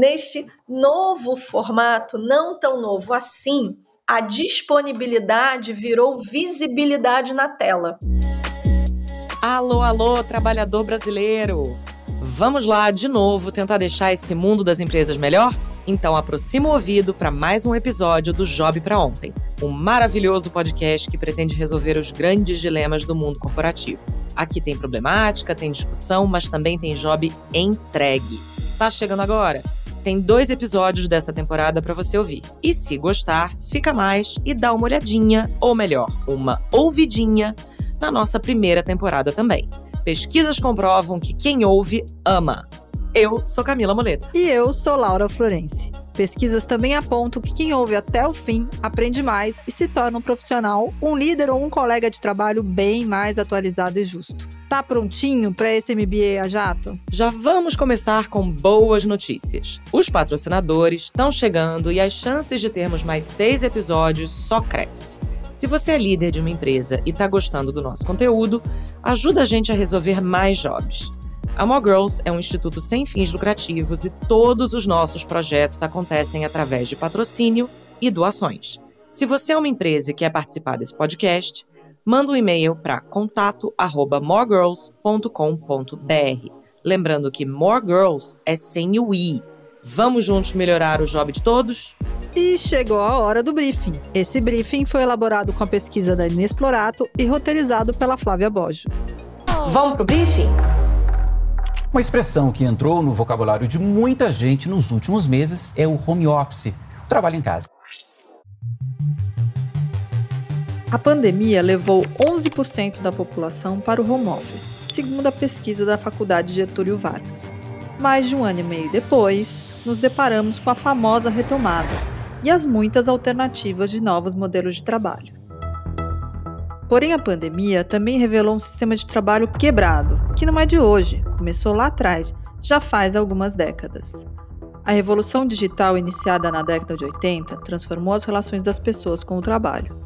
neste novo formato, não tão novo assim, a disponibilidade virou visibilidade na tela. Alô, alô, trabalhador brasileiro! Vamos lá de novo tentar deixar esse mundo das empresas melhor? Então aproxima o ouvido para mais um episódio do Job para Ontem, um maravilhoso podcast que pretende resolver os grandes dilemas do mundo corporativo. Aqui tem problemática, tem discussão, mas também tem job entregue. Tá chegando agora? Tem dois episódios dessa temporada para você ouvir. E se gostar, fica mais e dá uma olhadinha, ou melhor, uma ouvidinha, na nossa primeira temporada também. Pesquisas comprovam que quem ouve ama. Eu sou Camila Moleta. E eu sou Laura Florence. Pesquisas também apontam que quem ouve até o fim aprende mais e se torna um profissional, um líder ou um colega de trabalho bem mais atualizado e justo. Tá prontinho para esse MBA a jato? Já vamos começar com boas notícias. Os patrocinadores estão chegando e as chances de termos mais seis episódios só crescem. Se você é líder de uma empresa e está gostando do nosso conteúdo, ajuda a gente a resolver mais jobs. A More Girls é um instituto sem fins lucrativos e todos os nossos projetos acontecem através de patrocínio e doações. Se você é uma empresa e quer participar desse podcast, manda um e-mail para contato@moregirls.com.br. Lembrando que More Girls é sem o i. Vamos juntos melhorar o job de todos? E chegou a hora do briefing. Esse briefing foi elaborado com a pesquisa da Inexplorato e roteirizado pela Flávia Bojo. Vamos pro briefing? Uma expressão que entrou no vocabulário de muita gente nos últimos meses é o home office, o trabalho em casa. A pandemia levou 11% da população para o home office, segundo a pesquisa da Faculdade Getúlio Vargas. Mais de um ano e meio depois, nos deparamos com a famosa retomada e as muitas alternativas de novos modelos de trabalho. Porém, a pandemia também revelou um sistema de trabalho quebrado, que não é de hoje, começou lá atrás, já faz algumas décadas. A revolução digital iniciada na década de 80 transformou as relações das pessoas com o trabalho.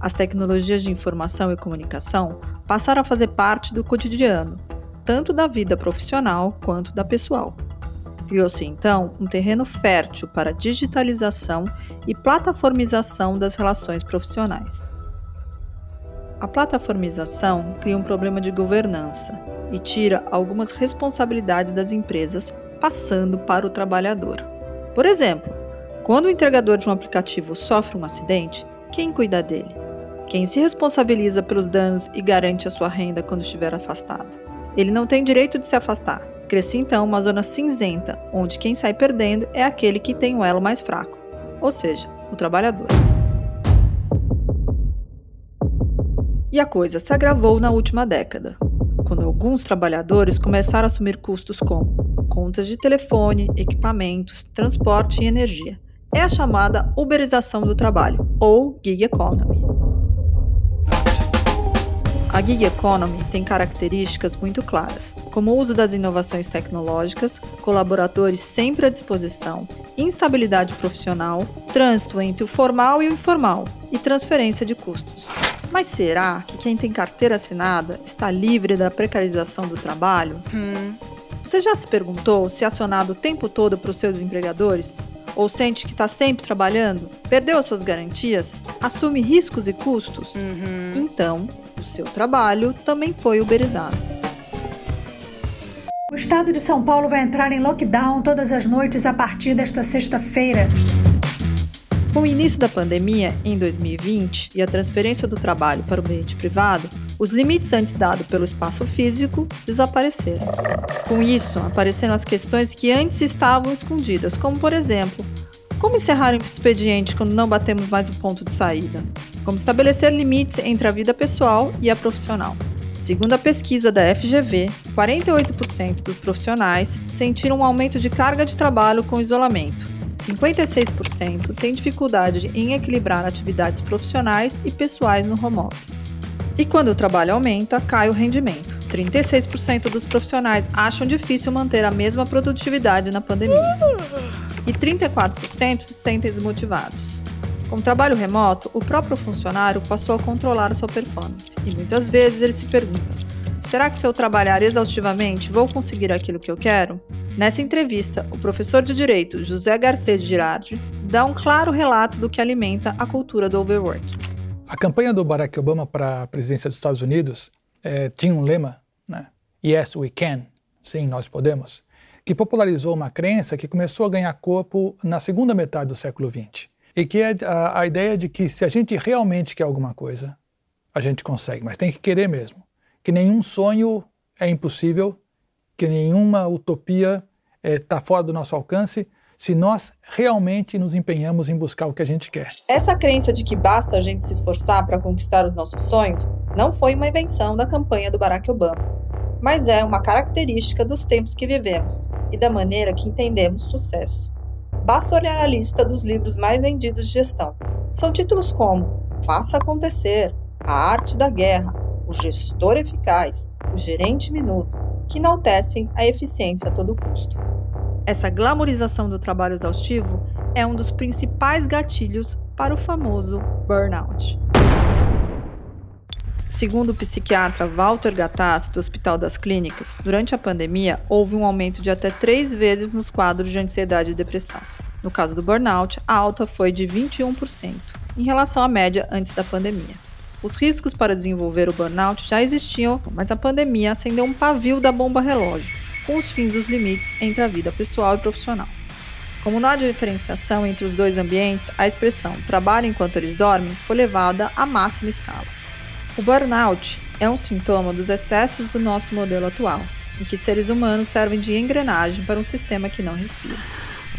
As tecnologias de informação e comunicação passaram a fazer parte do cotidiano, tanto da vida profissional quanto da pessoal. Criou-se então um terreno fértil para digitalização e plataformização das relações profissionais. A plataformização cria um problema de governança e tira algumas responsabilidades das empresas, passando para o trabalhador. Por exemplo, quando o entregador de um aplicativo sofre um acidente, quem cuida dele? Quem se responsabiliza pelos danos e garante a sua renda quando estiver afastado? Ele não tem direito de se afastar. Cresce então uma zona cinzenta, onde quem sai perdendo é aquele que tem o elo mais fraco, ou seja, o trabalhador. E a coisa se agravou na última década, quando alguns trabalhadores começaram a assumir custos como contas de telefone, equipamentos, transporte e energia. É a chamada uberização do trabalho, ou gig economy. A gig economy tem características muito claras, como o uso das inovações tecnológicas, colaboradores sempre à disposição, instabilidade profissional, trânsito entre o formal e o informal e transferência de custos. Mas será que quem tem carteira assinada está livre da precarização do trabalho? Hum. Você já se perguntou se é acionado o tempo todo para os seus empregadores? Ou sente que está sempre trabalhando? Perdeu as suas garantias? Assume riscos e custos? Uhum. Então, o seu trabalho também foi uberizado. O estado de São Paulo vai entrar em lockdown todas as noites a partir desta sexta-feira. Com o início da pandemia, em 2020, e a transferência do trabalho para o ambiente privado, os limites antes dados pelo espaço físico desapareceram. Com isso, apareceram as questões que antes estavam escondidas, como, por exemplo, como encerrar o expediente quando não batemos mais o ponto de saída? Como estabelecer limites entre a vida pessoal e a profissional? Segundo a pesquisa da FGV, 48% dos profissionais sentiram um aumento de carga de trabalho com isolamento, 56% têm dificuldade em equilibrar atividades profissionais e pessoais no home office. E quando o trabalho aumenta, cai o rendimento. 36% dos profissionais acham difícil manter a mesma produtividade na pandemia. E 34% se sentem desmotivados. Com o trabalho remoto, o próprio funcionário passou a controlar a sua performance. E muitas vezes ele se pergunta: será que se eu trabalhar exaustivamente vou conseguir aquilo que eu quero? Nessa entrevista, o professor de Direito José Garcês Girardi dá um claro relato do que alimenta a cultura do overwork. A campanha do Barack Obama para a presidência dos Estados Unidos é, tinha um lema, né? Yes, we can. Sim, nós podemos. Que popularizou uma crença que começou a ganhar corpo na segunda metade do século XX. E que é a, a ideia de que se a gente realmente quer alguma coisa, a gente consegue, mas tem que querer mesmo. Que nenhum sonho é impossível, que nenhuma utopia está eh, é, fora do nosso alcance, se nós realmente nos empenhamos em buscar o que a gente quer. Essa crença de que basta a gente se esforçar para conquistar os nossos sonhos não foi uma invenção da campanha do Barack Obama, mas é uma característica dos tempos que vivemos e da maneira que entendemos sucesso. Basta olhar a lista dos livros mais vendidos de gestão. São títulos como Faça Acontecer, A Arte da Guerra, O Gestor Eficaz, O Gerente Minuto, que enaltecem a eficiência a todo custo. Essa glamorização do trabalho exaustivo é um dos principais gatilhos para o famoso burnout. Segundo o psiquiatra Walter Gattas, do Hospital das Clínicas, durante a pandemia houve um aumento de até três vezes nos quadros de ansiedade e depressão. No caso do burnout, a alta foi de 21%, em relação à média antes da pandemia. Os riscos para desenvolver o burnout já existiam, mas a pandemia acendeu um pavio da bomba relógio, com os fins dos limites entre a vida pessoal e profissional. Como não há diferenciação entre os dois ambientes, a expressão trabalho enquanto eles dormem foi levada à máxima escala. O burnout é um sintoma dos excessos do nosso modelo atual, em que seres humanos servem de engrenagem para um sistema que não respira.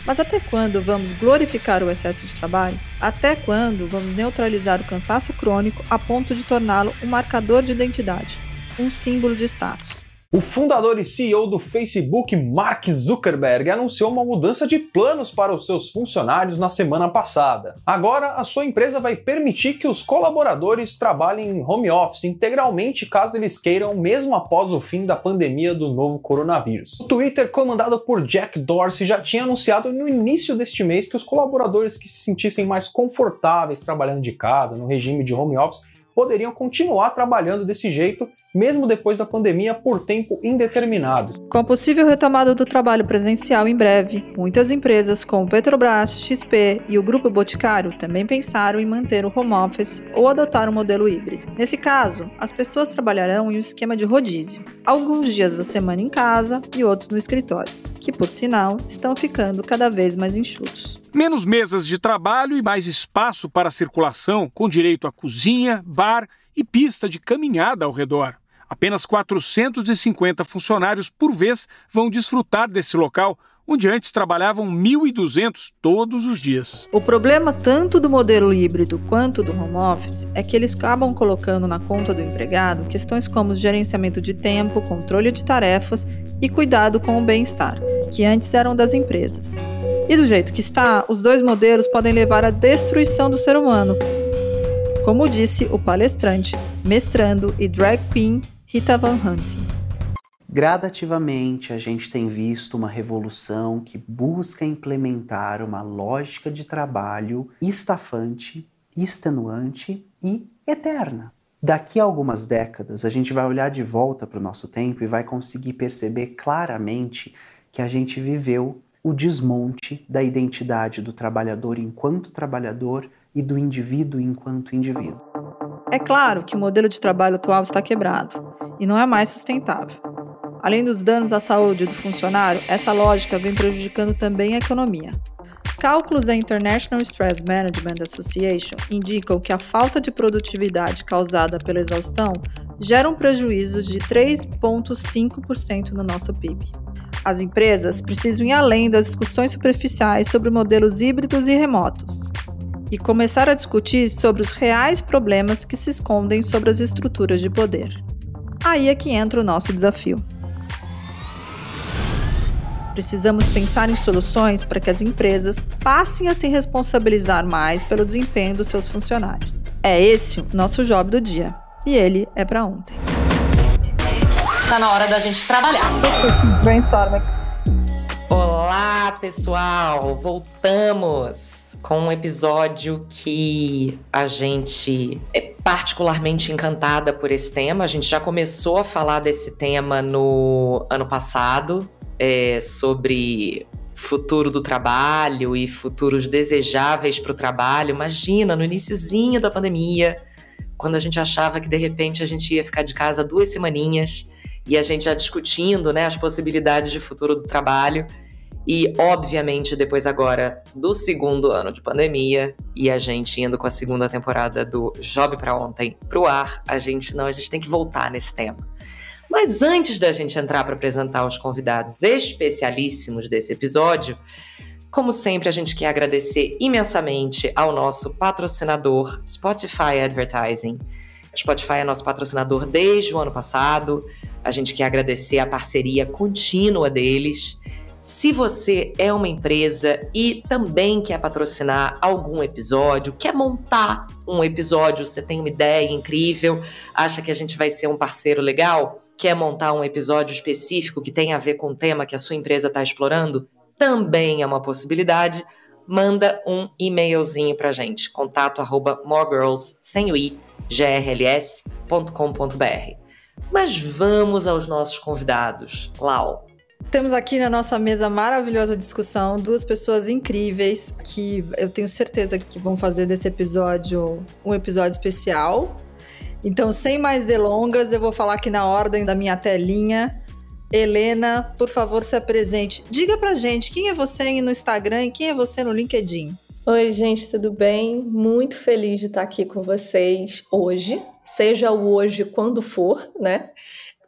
Mas até quando vamos glorificar o excesso de trabalho? Até quando vamos neutralizar o cansaço crônico a ponto de torná-lo um marcador de identidade, um símbolo de status? O fundador e CEO do Facebook, Mark Zuckerberg, anunciou uma mudança de planos para os seus funcionários na semana passada. Agora, a sua empresa vai permitir que os colaboradores trabalhem em home office integralmente caso eles queiram, mesmo após o fim da pandemia do novo coronavírus. O Twitter, comandado por Jack Dorsey, já tinha anunciado no início deste mês que os colaboradores que se sentissem mais confortáveis trabalhando de casa, no regime de home office, poderiam continuar trabalhando desse jeito mesmo depois da pandemia, por tempo indeterminado. Com a possível retomada do trabalho presencial em breve, muitas empresas como Petrobras, XP e o Grupo Boticário também pensaram em manter o home office ou adotar um modelo híbrido. Nesse caso, as pessoas trabalharão em um esquema de rodízio, alguns dias da semana em casa e outros no escritório, que, por sinal, estão ficando cada vez mais enxutos. Menos mesas de trabalho e mais espaço para circulação, com direito a cozinha, bar e pista de caminhada ao redor. Apenas 450 funcionários por vez vão desfrutar desse local, onde antes trabalhavam 1.200 todos os dias. O problema tanto do modelo híbrido quanto do home office é que eles acabam colocando na conta do empregado questões como gerenciamento de tempo, controle de tarefas e cuidado com o bem-estar, que antes eram das empresas. E do jeito que está, os dois modelos podem levar à destruição do ser humano, como disse o palestrante, mestrando e drag queen Rita Van Hunting. Gradativamente, a gente tem visto uma revolução que busca implementar uma lógica de trabalho estafante, extenuante e eterna. Daqui a algumas décadas, a gente vai olhar de volta para o nosso tempo e vai conseguir perceber claramente que a gente viveu o desmonte da identidade do trabalhador enquanto trabalhador e do indivíduo enquanto indivíduo. É claro que o modelo de trabalho atual está quebrado e não é mais sustentável. Além dos danos à saúde do funcionário, essa lógica vem prejudicando também a economia. Cálculos da International Stress Management Association indicam que a falta de produtividade causada pela exaustão gera um prejuízo de 3,5% no nosso PIB. As empresas precisam ir além das discussões superficiais sobre modelos híbridos e remotos e começar a discutir sobre os reais problemas que se escondem sobre as estruturas de poder. Aí é que entra o nosso desafio. Precisamos pensar em soluções para que as empresas passem a se responsabilizar mais pelo desempenho dos seus funcionários. É esse o nosso job do dia. E ele é para ontem. Tá na hora da gente trabalhar. Brainstorm. Olá, pessoal! Voltamos! Com um episódio que a gente é particularmente encantada por esse tema. A gente já começou a falar desse tema no ano passado. é, sobre futuro do trabalho e futuros desejáveis para o trabalho. Imagina, no iníciozinho da pandemia, quando a gente achava que de repente a gente ia ficar de casa duas semaninhas e a gente já discutindo né, as possibilidades de futuro do trabalho. E, obviamente, depois agora do segundo ano de pandemia e a gente indo com a segunda temporada do Job para Ontem pro ar, a gente não, a gente tem que voltar nesse tema. Mas antes da gente entrar para apresentar os convidados especialíssimos desse episódio, como sempre, a gente quer agradecer imensamente ao nosso patrocinador Spotify Advertising. Spotify é nosso patrocinador desde o ano passado. A gente quer agradecer a parceria contínua deles. Se você é uma empresa e também quer patrocinar algum episódio, quer montar um episódio, você tem uma ideia incrível, acha que a gente vai ser um parceiro legal, quer montar um episódio específico que tem a ver com o tema que a sua empresa está explorando, também é uma possibilidade. Manda um e-mailzinho pra gente, contato arroba moregirls, sem o i, grls.com.br. Mas vamos aos nossos convidados. Lau, temos aqui na nossa mesa maravilhosa discussão duas pessoas incríveis que eu tenho certeza que vão fazer desse episódio um episódio especial. Então, sem mais delongas, eu vou falar aqui na ordem da minha telinha. Helena, por favor, se apresente. Diga pra gente quem é você no Instagram e quem é você no LinkedIn. Oi, gente, tudo bem? Muito feliz de estar aqui com vocês hoje, seja o hoje quando for, né?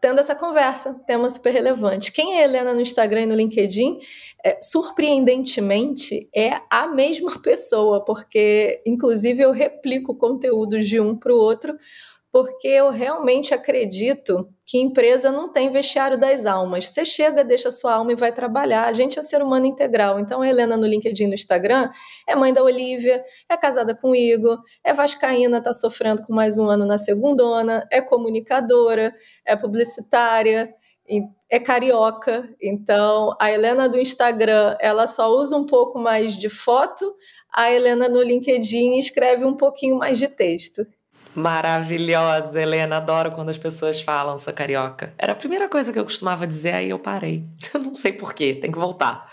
Tendo essa conversa, tema super relevante. Quem é Helena no Instagram e no LinkedIn, é, surpreendentemente, é a mesma pessoa, porque, inclusive, eu replico conteúdos de um para o outro, porque eu realmente acredito que empresa não tem vestiário das almas. Você chega, deixa sua alma e vai trabalhar. A gente é ser humano integral. Então, a Helena no LinkedIn, no Instagram, é mãe da Olivia, é casada com o Igor, é vascaína, está sofrendo com mais um ano na segundona, é comunicadora, é publicitária, é carioca. Então, a Helena do Instagram, ela só usa um pouco mais de foto, a Helena no LinkedIn escreve um pouquinho mais de texto. Maravilhosa, Helena. Adoro quando as pessoas falam sou carioca. Era a primeira coisa que eu costumava dizer, aí eu parei. Eu não sei porquê, tem que voltar.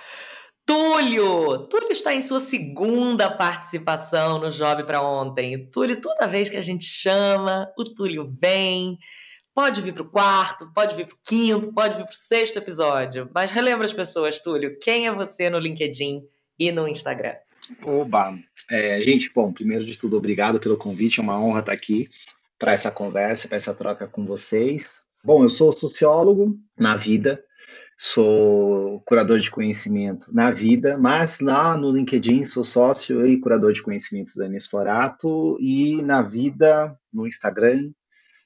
Túlio! Túlio está em sua segunda participação no Job para Ontem. Túlio, toda vez que a gente chama, o Túlio vem. Pode vir para o quarto, pode vir para o quinto, pode vir para o sexto episódio. Mas relembra as pessoas, Túlio, quem é você no LinkedIn e no Instagram? Oba! É, gente, bom, primeiro de tudo, obrigado pelo convite, é uma honra estar aqui para essa conversa, para essa troca com vocês. Bom, eu sou sociólogo na vida, sou curador de conhecimento na vida, mas lá no LinkedIn sou sócio e curador de conhecimentos da Inexplorato e na vida, no Instagram,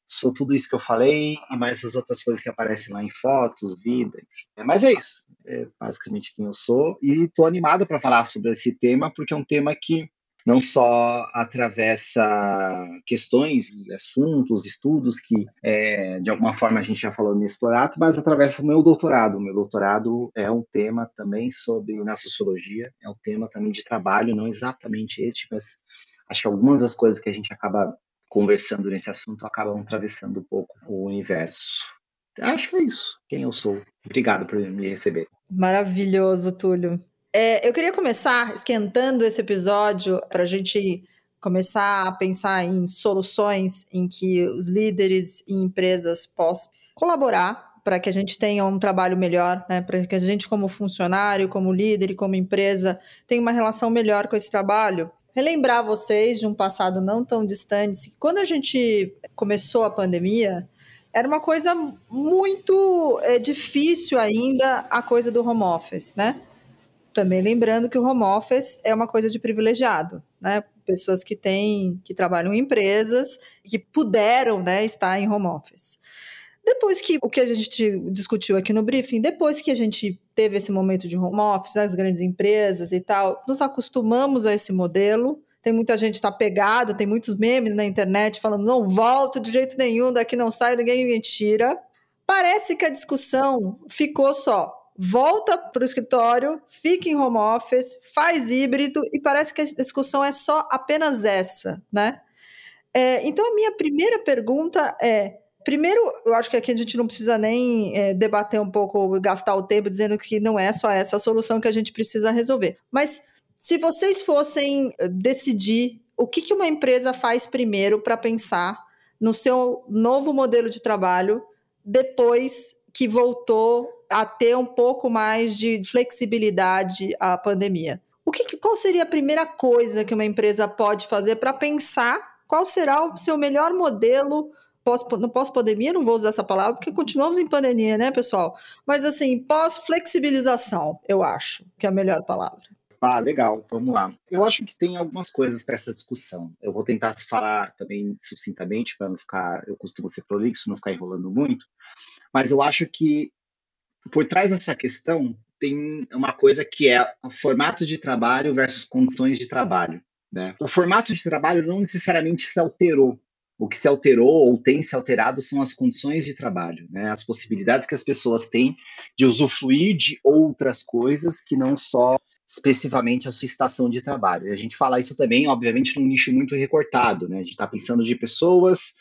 sou tudo isso que eu falei e mais as outras coisas que aparecem lá em fotos, vida, enfim. Mas é isso é basicamente quem eu sou, e estou animado para falar sobre esse tema, porque é um tema que não só atravessa questões, assuntos, estudos que, é, de alguma forma, a gente já falou no explorato, mas atravessa o meu doutorado. O meu doutorado é um tema também sobre, na sociologia, é um tema também de trabalho, não exatamente este, mas acho que algumas das coisas que a gente acaba conversando nesse assunto acabam atravessando um pouco o universo. Acho que é isso. Quem eu sou. Obrigado por me receber. Maravilhoso, Túlio. É, eu queria começar esquentando esse episódio para a gente começar a pensar em soluções em que os líderes e empresas possam colaborar para que a gente tenha um trabalho melhor, né? para que a gente, como funcionário, como líder e como empresa, tenha uma relação melhor com esse trabalho. Relembrar vocês de um passado não tão distante, que quando a gente começou a pandemia, era uma coisa muito é, difícil ainda a coisa do home office, né? Também lembrando que o home office é uma coisa de privilegiado, né? Pessoas que têm, que trabalham em empresas, que puderam, né, estar em home office. Depois que o que a gente discutiu aqui no briefing, depois que a gente teve esse momento de home office, as grandes empresas e tal, nos acostumamos a esse modelo, tem muita gente está pegado, tem muitos memes na internet falando não volto de jeito nenhum, daqui não sai, ninguém me tira. Parece que a discussão ficou só volta para o escritório, fica em home office, faz híbrido e parece que a discussão é só apenas essa, né? É, então a minha primeira pergunta é primeiro, eu acho que aqui a gente não precisa nem é, debater um pouco, gastar o tempo dizendo que não é só essa a solução que a gente precisa resolver. Mas se vocês fossem eh, decidir o que, que uma empresa faz primeiro para pensar no seu novo modelo de trabalho depois que voltou a ter um pouco mais de flexibilidade à pandemia. O que, qual seria a primeira coisa que uma empresa pode fazer para pensar qual será o seu melhor modelo pós, no pós-pandemia? Não vou usar essa palavra porque continuamos em pandemia, né, pessoal? Mas assim, pós-flexibilização, eu acho que é a melhor palavra. Ah, legal, vamos lá. Eu acho que tem algumas coisas para essa discussão. Eu vou tentar falar também sucintamente, para não ficar, eu costumo ser prolixo, não ficar enrolando muito, mas eu acho que por trás dessa questão tem uma coisa que é o formato de trabalho versus condições de trabalho. Né? O formato de trabalho não necessariamente se alterou. O que se alterou ou tem se alterado são as condições de trabalho, né? as possibilidades que as pessoas têm de usufruir de outras coisas que não só especificamente a sua estação de trabalho. A gente fala isso também, obviamente, num nicho muito recortado. Né? A gente está pensando de pessoas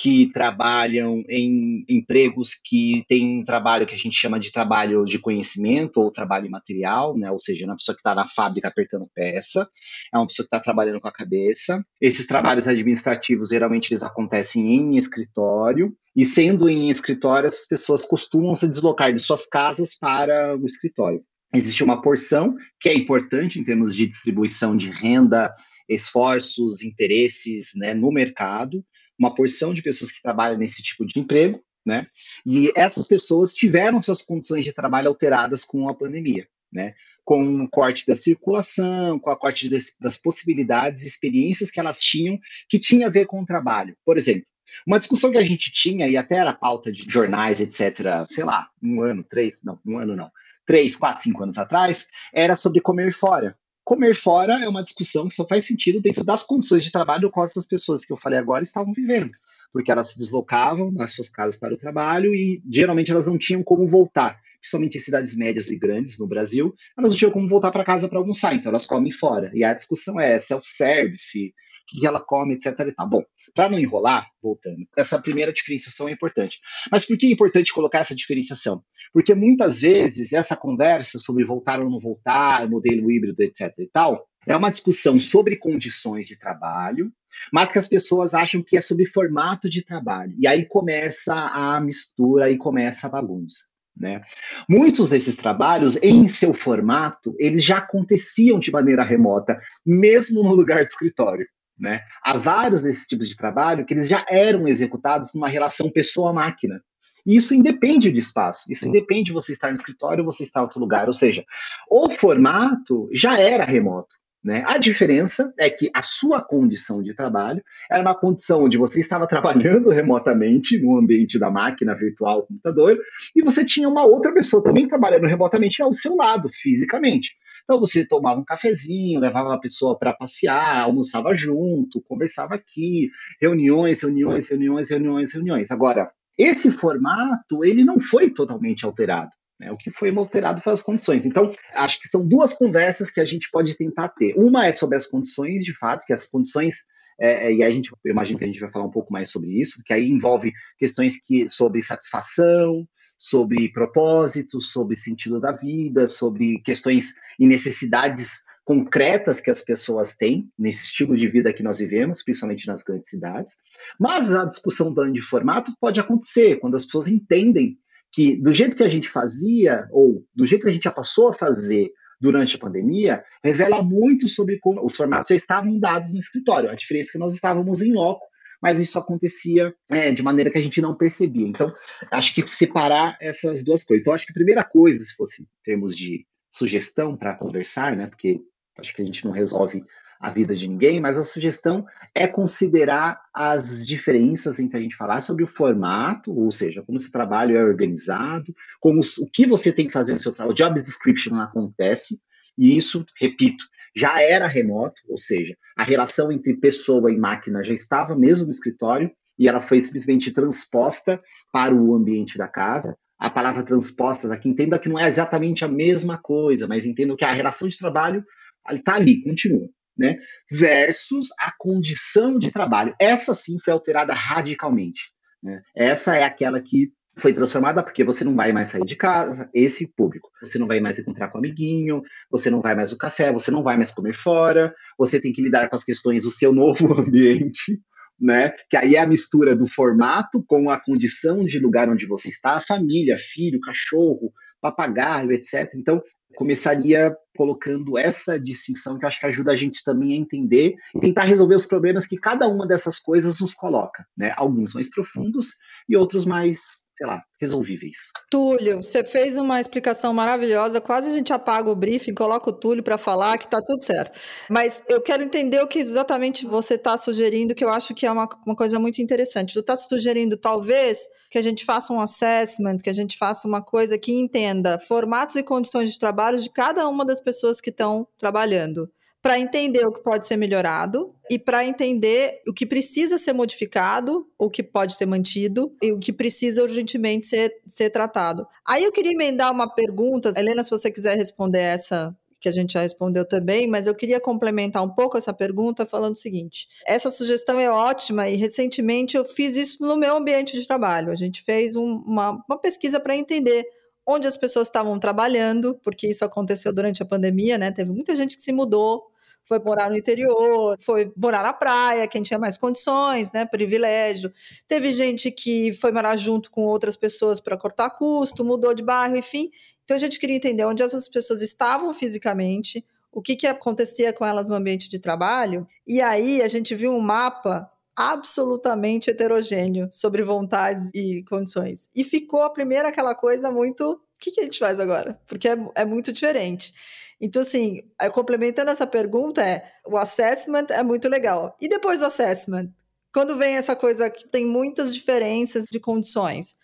que trabalham em empregos que têm um trabalho que a gente chama de trabalho de conhecimento ou trabalho material, né? ou seja, uma pessoa que está na fábrica apertando peça, é uma pessoa que está trabalhando com a cabeça. Esses trabalhos administrativos geralmente eles acontecem em escritório, e sendo em escritório, as pessoas costumam se deslocar de suas casas para o escritório. Existe uma porção que é importante em termos de distribuição de renda, esforços, interesses né, no mercado, uma porção de pessoas que trabalham nesse tipo de emprego, né? E essas pessoas tiveram suas condições de trabalho alteradas com a pandemia, né? Com o corte da circulação, com a corte das, das possibilidades, experiências que elas tinham que tinha a ver com o trabalho. Por exemplo, uma discussão que a gente tinha, e até era pauta de jornais, etc., sei lá, um ano, três, não, um ano não, três, quatro, cinco anos atrás, era sobre comer fora. Comer fora é uma discussão que só faz sentido dentro das condições de trabalho com essas pessoas que eu falei agora estavam vivendo, porque elas se deslocavam nas suas casas para o trabalho e geralmente elas não tinham como voltar, principalmente em cidades médias e grandes no Brasil, elas não tinham como voltar para casa para almoçar, então elas comem fora. E a discussão é self-service, que ela come, etc. E tá bom. Para não enrolar, voltando, essa primeira diferenciação é importante. Mas por que é importante colocar essa diferenciação? Porque muitas vezes essa conversa sobre voltar ou não voltar, modelo híbrido, etc. e tal, é uma discussão sobre condições de trabalho, mas que as pessoas acham que é sobre formato de trabalho. E aí começa a mistura e começa a bagunça. Né? Muitos desses trabalhos, em seu formato, eles já aconteciam de maneira remota, mesmo no lugar de escritório. Né? Há vários desses tipos de trabalho que eles já eram executados numa relação pessoa-máquina. E isso independe de espaço, isso independe de você estar no escritório ou você estar em outro lugar. Ou seja, o formato já era remoto. Né? A diferença é que a sua condição de trabalho era uma condição onde você estava trabalhando remotamente no ambiente da máquina virtual, computador, e você tinha uma outra pessoa também trabalhando remotamente ao seu lado, fisicamente. Então você tomava um cafezinho, levava a pessoa para passear, almoçava junto, conversava aqui, reuniões, reuniões, reuniões, reuniões, reuniões. Agora, esse formato ele não foi totalmente alterado. Né? O que foi alterado foi as condições. Então, acho que são duas conversas que a gente pode tentar ter. Uma é sobre as condições, de fato, que as condições é, e a gente, eu imagino que a gente vai falar um pouco mais sobre isso, que aí envolve questões que, sobre satisfação, sobre propósito, sobre sentido da vida, sobre questões e necessidades concretas que as pessoas têm nesse estilo de vida que nós vivemos, principalmente nas grandes cidades. Mas a discussão de formato pode acontecer quando as pessoas entendem que do jeito que a gente fazia ou do jeito que a gente já passou a fazer durante a pandemia, revela muito sobre como os formatos já estavam dados no escritório. A diferença é que nós estávamos em loco mas isso acontecia é, de maneira que a gente não percebia. Então, acho que separar essas duas coisas. Então, acho que a primeira coisa, se fosse em termos de sugestão para conversar, né, porque acho que a gente não resolve a vida de ninguém, mas a sugestão é considerar as diferenças entre a gente falar sobre o formato, ou seja, como seu trabalho é organizado, como o que você tem que fazer no seu trabalho, o job description acontece, e isso, repito, já era remoto, ou seja, a relação entre pessoa e máquina já estava mesmo no escritório e ela foi simplesmente transposta para o ambiente da casa. A palavra transposta aqui, entenda que não é exatamente a mesma coisa, mas entenda que a relação de trabalho está ali, continua. Né? Versus a condição de trabalho. Essa sim foi alterada radicalmente. Né? Essa é aquela que foi transformada porque você não vai mais sair de casa, esse público. Você não vai mais encontrar com um amiguinho, você não vai mais no café, você não vai mais comer fora, você tem que lidar com as questões do seu novo ambiente, né? Que aí é a mistura do formato com a condição de lugar onde você está, família, filho, cachorro, papagaio, etc. Então, começaria colocando essa distinção que acho que ajuda a gente também a entender e tentar resolver os problemas que cada uma dessas coisas nos coloca, né? Alguns mais profundos e outros mais, sei lá, resolvíveis. Túlio, você fez uma explicação maravilhosa, quase a gente apaga o briefing, coloca o Túlio para falar que está tudo certo. Mas eu quero entender o que exatamente você está sugerindo, que eu acho que é uma, uma coisa muito interessante. Você está sugerindo, talvez, que a gente faça um assessment, que a gente faça uma coisa que entenda formatos e condições de trabalho de cada uma das pessoas que estão trabalhando, para entender o que pode ser melhorado e para entender o que precisa ser modificado, o que pode ser mantido e o que precisa urgentemente ser, ser tratado. Aí eu queria emendar uma pergunta, Helena, se você quiser responder essa que a gente já respondeu também, mas eu queria complementar um pouco essa pergunta falando o seguinte: essa sugestão é ótima e recentemente eu fiz isso no meu ambiente de trabalho. A gente fez um, uma, uma pesquisa para entender onde as pessoas estavam trabalhando, porque isso aconteceu durante a pandemia, né? Teve muita gente que se mudou, foi morar no interior, foi morar na praia, quem tinha mais condições, né? Privilégio. Teve gente que foi morar junto com outras pessoas para cortar custo, mudou de bairro, enfim. Então a gente queria entender onde essas pessoas estavam fisicamente, o que, que acontecia com elas no ambiente de trabalho, e aí a gente viu um mapa absolutamente heterogêneo sobre vontades e condições. E ficou a primeira aquela coisa muito. O que, que a gente faz agora? Porque é, é muito diferente. Então, assim, complementando essa pergunta, é o assessment é muito legal. E depois do assessment? Quando vem essa coisa que tem muitas diferenças de condições, o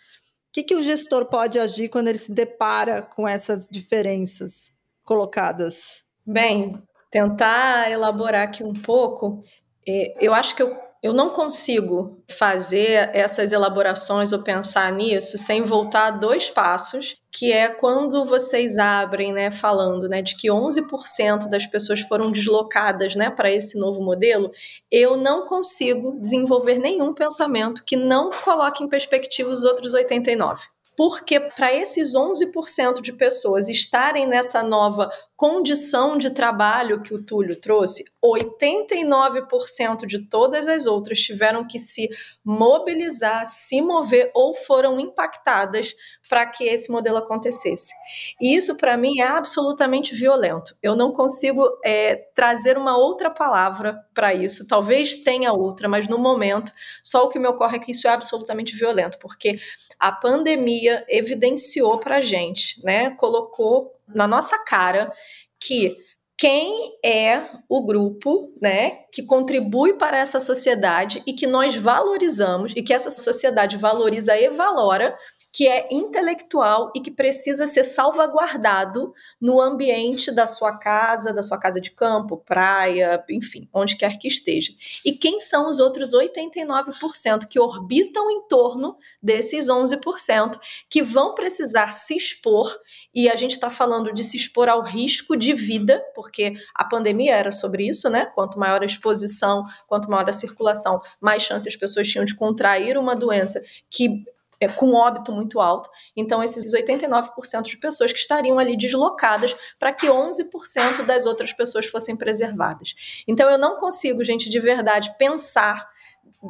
que, que o gestor pode agir quando ele se depara com essas diferenças colocadas? Bem, tentar elaborar aqui um pouco. É, eu acho que eu eu não consigo fazer essas elaborações ou pensar nisso sem voltar dois passos, que é quando vocês abrem, né, falando, né, de que 11% das pessoas foram deslocadas, né, para esse novo modelo, eu não consigo desenvolver nenhum pensamento que não coloque em perspectiva os outros 89 porque para esses 11% de pessoas estarem nessa nova condição de trabalho que o Túlio trouxe, 89% de todas as outras tiveram que se mobilizar, se mover ou foram impactadas para que esse modelo acontecesse. E isso, para mim, é absolutamente violento. Eu não consigo é, trazer uma outra palavra para isso. Talvez tenha outra, mas no momento, só o que me ocorre é que isso é absolutamente violento, porque a pandemia evidenciou para a gente, né? Colocou na nossa cara que quem é o grupo, né, que contribui para essa sociedade e que nós valorizamos e que essa sociedade valoriza e valora que é intelectual e que precisa ser salvaguardado no ambiente da sua casa, da sua casa de campo, praia, enfim, onde quer que esteja. E quem são os outros 89% que orbitam em torno desses 11% que vão precisar se expor? E a gente está falando de se expor ao risco de vida, porque a pandemia era sobre isso, né? Quanto maior a exposição, quanto maior a circulação, mais chance as pessoas tinham de contrair uma doença que é, com óbito muito alto. Então, esses 89% de pessoas que estariam ali deslocadas para que 11% das outras pessoas fossem preservadas. Então, eu não consigo, gente, de verdade, pensar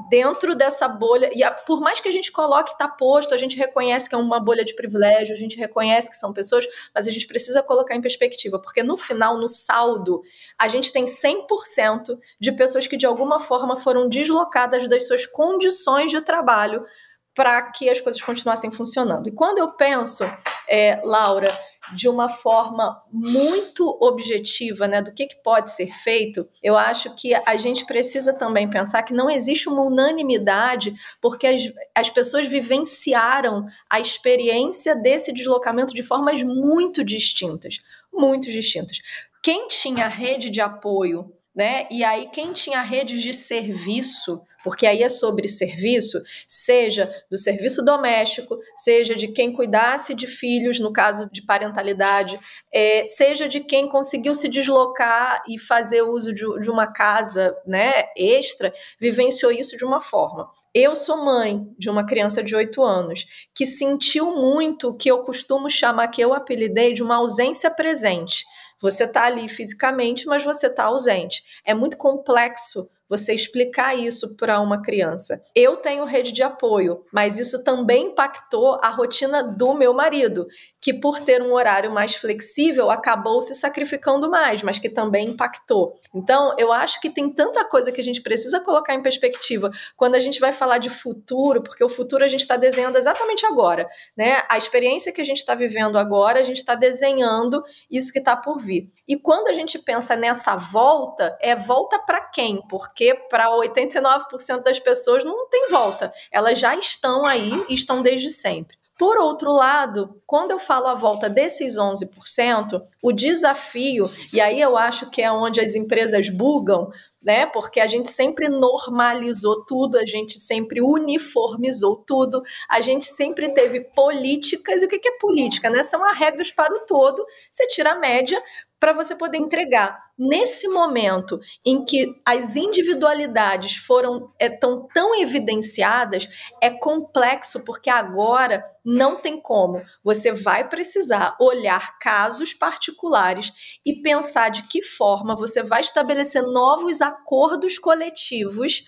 dentro dessa bolha, e a, por mais que a gente coloque está posto, a gente reconhece que é uma bolha de privilégio, a gente reconhece que são pessoas, mas a gente precisa colocar em perspectiva, porque no final, no saldo, a gente tem 100% de pessoas que de alguma forma foram deslocadas das suas condições de trabalho para que as coisas continuassem funcionando. E quando eu penso, é, Laura, de uma forma muito objetiva, né, do que, que pode ser feito, eu acho que a gente precisa também pensar que não existe uma unanimidade, porque as, as pessoas vivenciaram a experiência desse deslocamento de formas muito distintas, muito distintas. Quem tinha rede de apoio, né, e aí quem tinha redes de serviço porque aí é sobre serviço, seja do serviço doméstico, seja de quem cuidasse de filhos, no caso de parentalidade, é, seja de quem conseguiu se deslocar e fazer uso de, de uma casa né, extra, vivenciou isso de uma forma. Eu sou mãe de uma criança de 8 anos que sentiu muito o que eu costumo chamar, que eu apelidei de uma ausência presente. Você está ali fisicamente, mas você está ausente. É muito complexo você explicar isso para uma criança. Eu tenho rede de apoio, mas isso também impactou a rotina do meu marido, que por ter um horário mais flexível acabou se sacrificando mais, mas que também impactou. Então, eu acho que tem tanta coisa que a gente precisa colocar em perspectiva quando a gente vai falar de futuro, porque o futuro a gente está desenhando exatamente agora, né? A experiência que a gente está vivendo agora, a gente está desenhando isso que está por vir. E quando a gente pensa nessa volta, é volta para quem? Porque para 89% das pessoas não tem volta. Elas já estão aí e estão desde sempre. Por outro lado, quando eu falo a volta desses 11%, o desafio, e aí eu acho que é onde as empresas bugam, né? Porque a gente sempre normalizou tudo, a gente sempre uniformizou tudo, a gente sempre teve políticas. E o que é política? Né? São as regras para o todo, você tira a média para você poder entregar. Nesse momento em que as individualidades foram é, tão, tão evidenciadas, é complexo, porque agora não tem como. Você vai precisar olhar casos particulares e pensar de que forma você vai estabelecer novos acordos coletivos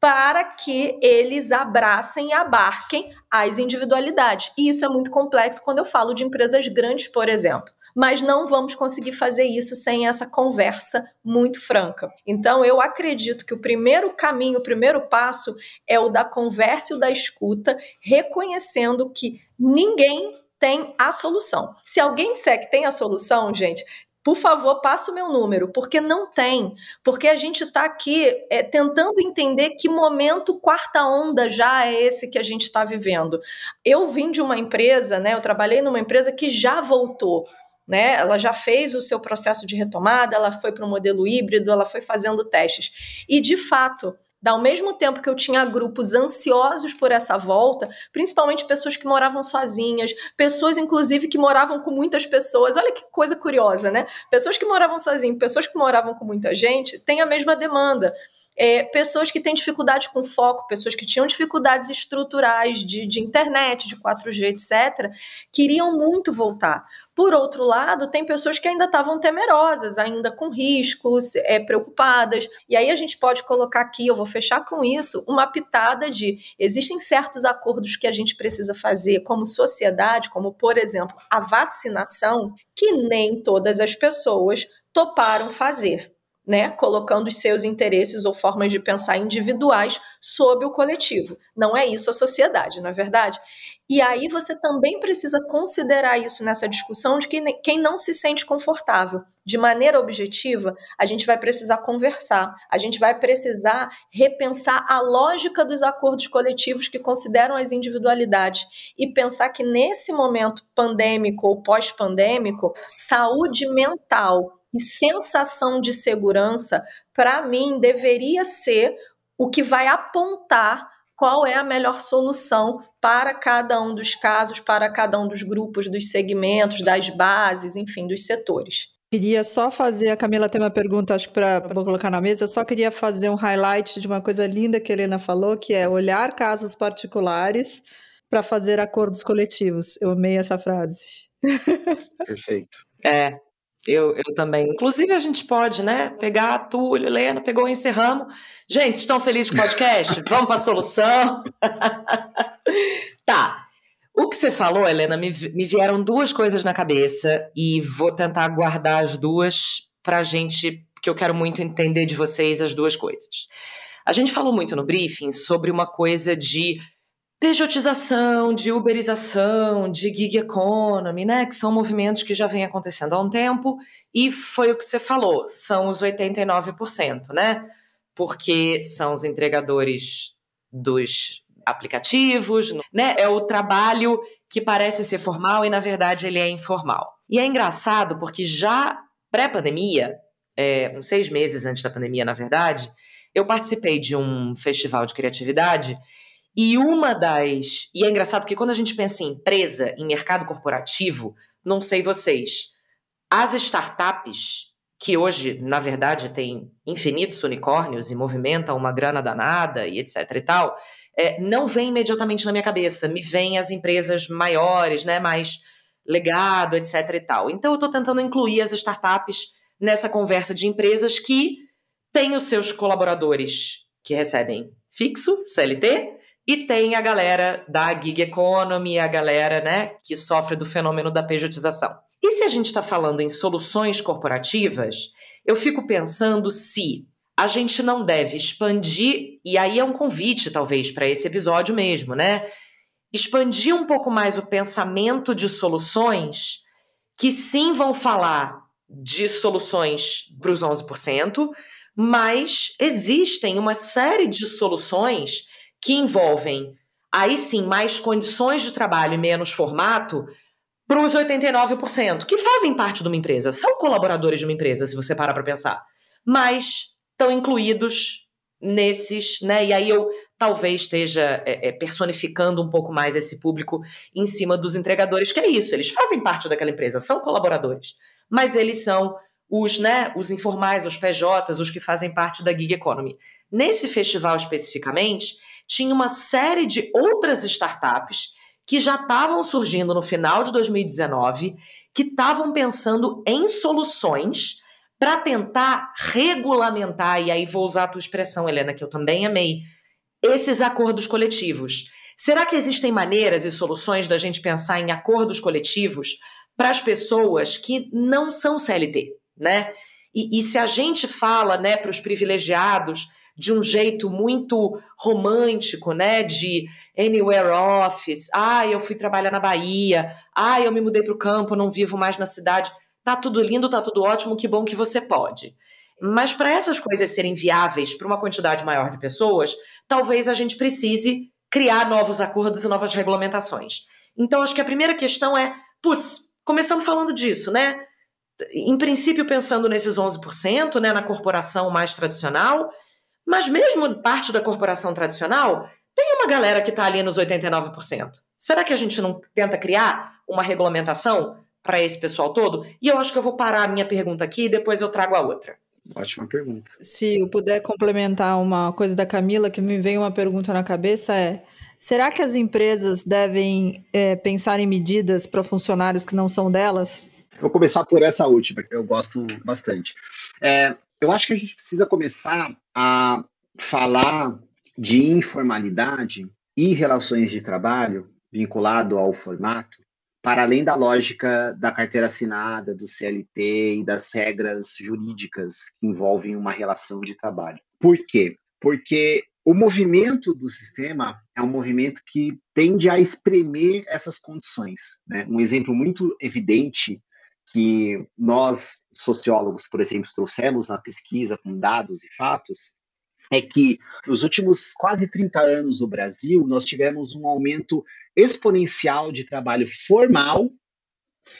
para que eles abracem e abarquem as individualidades. E isso é muito complexo quando eu falo de empresas grandes, por exemplo mas não vamos conseguir fazer isso sem essa conversa muito franca. Então, eu acredito que o primeiro caminho, o primeiro passo é o da conversa e o da escuta, reconhecendo que ninguém tem a solução. Se alguém disser que tem a solução, gente, por favor, passa o meu número, porque não tem. Porque a gente está aqui é, tentando entender que momento quarta onda já é esse que a gente está vivendo. Eu vim de uma empresa, né? Eu trabalhei numa empresa que já voltou né? Ela já fez o seu processo de retomada, ela foi para o modelo híbrido, ela foi fazendo testes. E de fato, ao mesmo tempo que eu tinha grupos ansiosos por essa volta, principalmente pessoas que moravam sozinhas, pessoas inclusive que moravam com muitas pessoas. Olha que coisa curiosa, né? Pessoas que moravam sozinhas, pessoas que moravam com muita gente, têm a mesma demanda é, pessoas que têm dificuldade com foco, pessoas que tinham dificuldades estruturais de, de internet, de 4G, etc., queriam muito voltar. Por outro lado, tem pessoas que ainda estavam temerosas, ainda com riscos, é, preocupadas. E aí a gente pode colocar aqui, eu vou fechar com isso, uma pitada de existem certos acordos que a gente precisa fazer como sociedade, como, por exemplo, a vacinação, que nem todas as pessoas toparam fazer né, colocando os seus interesses ou formas de pensar individuais sob o coletivo. Não é isso a sociedade, não é verdade? E aí você também precisa considerar isso nessa discussão de que quem não se sente confortável, de maneira objetiva, a gente vai precisar conversar, a gente vai precisar repensar a lógica dos acordos coletivos que consideram as individualidades e pensar que nesse momento pandêmico ou pós-pandêmico, saúde mental e sensação de segurança, para mim, deveria ser o que vai apontar qual é a melhor solução para cada um dos casos, para cada um dos grupos, dos segmentos, das bases, enfim, dos setores. Queria só fazer, a Camila tem uma pergunta, acho que para colocar na mesa, só queria fazer um highlight de uma coisa linda que a Helena falou, que é olhar casos particulares para fazer acordos coletivos. Eu amei essa frase. Perfeito. É, eu, eu também. Inclusive, a gente pode, né? Pegar a Túlio, Helena, pegou e encerramos. Gente, estão felizes com o podcast? Vamos para a solução? tá. O que você falou, Helena, me, me vieram duas coisas na cabeça e vou tentar guardar as duas para a gente, porque eu quero muito entender de vocês as duas coisas. A gente falou muito no briefing sobre uma coisa de pejotização, de uberização, de gig economy, né, que são movimentos que já vêm acontecendo há um tempo, e foi o que você falou, são os 89%, né? Porque são os entregadores dos aplicativos, né? É o trabalho que parece ser formal e na verdade ele é informal. E é engraçado porque já pré-pandemia, é, uns seis meses antes da pandemia, na verdade, eu participei de um festival de criatividade e uma das. E é engraçado porque quando a gente pensa em empresa, em mercado corporativo, não sei vocês, as startups, que hoje, na verdade, têm infinitos unicórnios e movimentam uma grana danada e etc e tal, é, não vem imediatamente na minha cabeça. Me vêm as empresas maiores, né, mais legado, etc. e tal. Então, eu estou tentando incluir as startups nessa conversa de empresas que têm os seus colaboradores que recebem fixo, CLT, e tem a galera da gig economy, a galera né, que sofre do fenômeno da pejotização. E se a gente está falando em soluções corporativas, eu fico pensando se a gente não deve expandir, e aí é um convite, talvez, para esse episódio mesmo, né? Expandir um pouco mais o pensamento de soluções que sim vão falar de soluções para os 11%, mas existem uma série de soluções que envolvem, aí sim, mais condições de trabalho e menos formato para os 89%, que fazem parte de uma empresa, são colaboradores de uma empresa, se você parar para pensar, mas estão incluídos nesses, né? E aí eu talvez esteja é, é, personificando um pouco mais esse público em cima dos entregadores, que é isso, eles fazem parte daquela empresa, são colaboradores, mas eles são os, né, os informais, os PJs, os que fazem parte da gig economy. Nesse festival especificamente, tinha uma série de outras startups que já estavam surgindo no final de 2019, que estavam pensando em soluções para tentar regulamentar, e aí vou usar a tua expressão, Helena, que eu também amei, esses acordos coletivos. Será que existem maneiras e soluções da gente pensar em acordos coletivos para as pessoas que não são CLT, né? E, e se a gente fala, né, para os privilegiados de um jeito muito romântico, né? De anywhere office. Ah, eu fui trabalhar na Bahia. Ah, eu me mudei para o campo, não vivo mais na cidade. Tá tudo lindo, tá tudo ótimo, que bom que você pode. Mas para essas coisas serem viáveis para uma quantidade maior de pessoas, talvez a gente precise criar novos acordos e novas regulamentações. Então, acho que a primeira questão é, putz, começando falando disso, né? Em princípio, pensando nesses 11%, né, na corporação mais tradicional, mas mesmo parte da corporação tradicional, tem uma galera que está ali nos 89%. Será que a gente não tenta criar uma regulamentação para esse pessoal todo? E eu acho que eu vou parar a minha pergunta aqui e depois eu trago a outra. Ótima pergunta. Se eu puder complementar uma coisa da Camila, que me veio uma pergunta na cabeça é: será que as empresas devem é, pensar em medidas para funcionários que não são delas? Vou começar por essa última, que eu gosto bastante. É, eu acho que a gente precisa começar a falar de informalidade e relações de trabalho vinculado ao formato, para além da lógica da carteira assinada, do CLT e das regras jurídicas que envolvem uma relação de trabalho. Por quê? Porque o movimento do sistema é um movimento que tende a espremer essas condições. Né? Um exemplo muito evidente que nós, sociólogos, por exemplo, trouxemos na pesquisa com dados e fatos, é que nos últimos quase 30 anos no Brasil, nós tivemos um aumento exponencial de trabalho formal,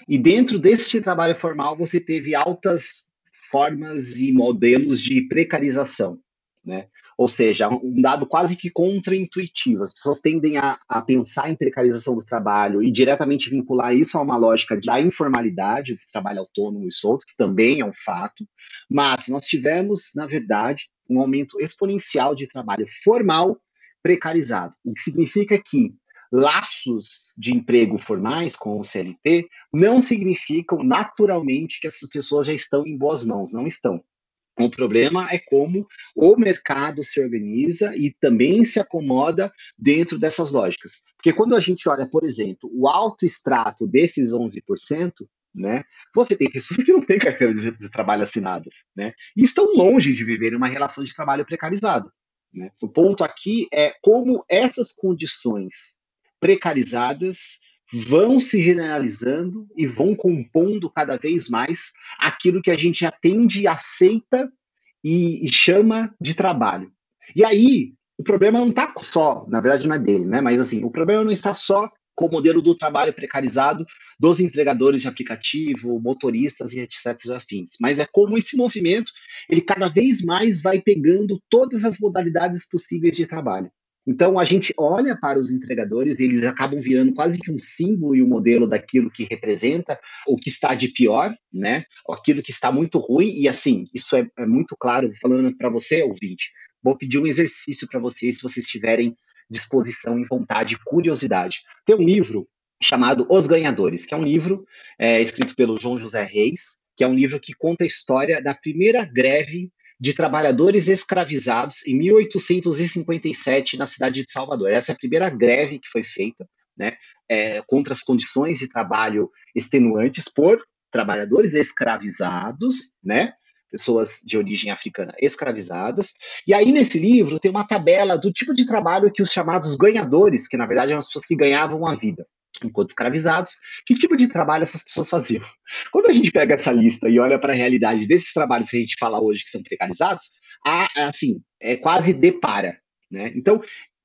e dentro deste trabalho formal você teve altas formas e modelos de precarização. Né? Ou seja, um dado quase que contraintuitivo. As pessoas tendem a, a, pensar em precarização do trabalho e diretamente vincular isso a uma lógica da informalidade, do trabalho autônomo e solto, que também é um fato. Mas nós tivemos, na verdade, um aumento exponencial de trabalho formal precarizado, o que significa que laços de emprego formais com o CLT não significam naturalmente que essas pessoas já estão em boas mãos, não estão. O problema é como o mercado se organiza e também se acomoda dentro dessas lógicas. Porque quando a gente olha, por exemplo, o alto extrato desses 11%, né, você tem pessoas que não têm carteira de, de trabalho assinadas, né, e estão longe de viver uma relação de trabalho precarizado. Né. O ponto aqui é como essas condições precarizadas vão se generalizando e vão compondo cada vez mais aquilo que a gente atende, aceita e, e chama de trabalho. E aí, o problema não está só, na verdade não é dele, né? Mas assim, o problema não está só com o modelo do trabalho precarizado dos entregadores de aplicativo, motoristas e etc. afins. Mas é como esse movimento, ele cada vez mais vai pegando todas as modalidades possíveis de trabalho. Então a gente olha para os entregadores e eles acabam virando quase que um símbolo e um modelo daquilo que representa o que está de pior, né? Aquilo que está muito ruim e assim isso é, é muito claro falando para você ouvinte. Vou pedir um exercício para vocês se vocês estiverem disposição e vontade, curiosidade. Tem um livro chamado Os Ganhadores, que é um livro é, escrito pelo João José Reis, que é um livro que conta a história da primeira greve de trabalhadores escravizados em 1857 na cidade de Salvador. Essa é a primeira greve que foi feita, né, é, contra as condições de trabalho extenuantes por trabalhadores escravizados, né, pessoas de origem africana escravizadas. E aí, nesse livro, tem uma tabela do tipo de trabalho que os chamados ganhadores, que na verdade eram as pessoas que ganhavam a vida enquanto escravizados, que tipo de trabalho essas pessoas faziam. Quando a gente pega essa lista e olha para a realidade desses trabalhos que a gente fala hoje que são precarizados, a, assim, é quase depara. Né? Então,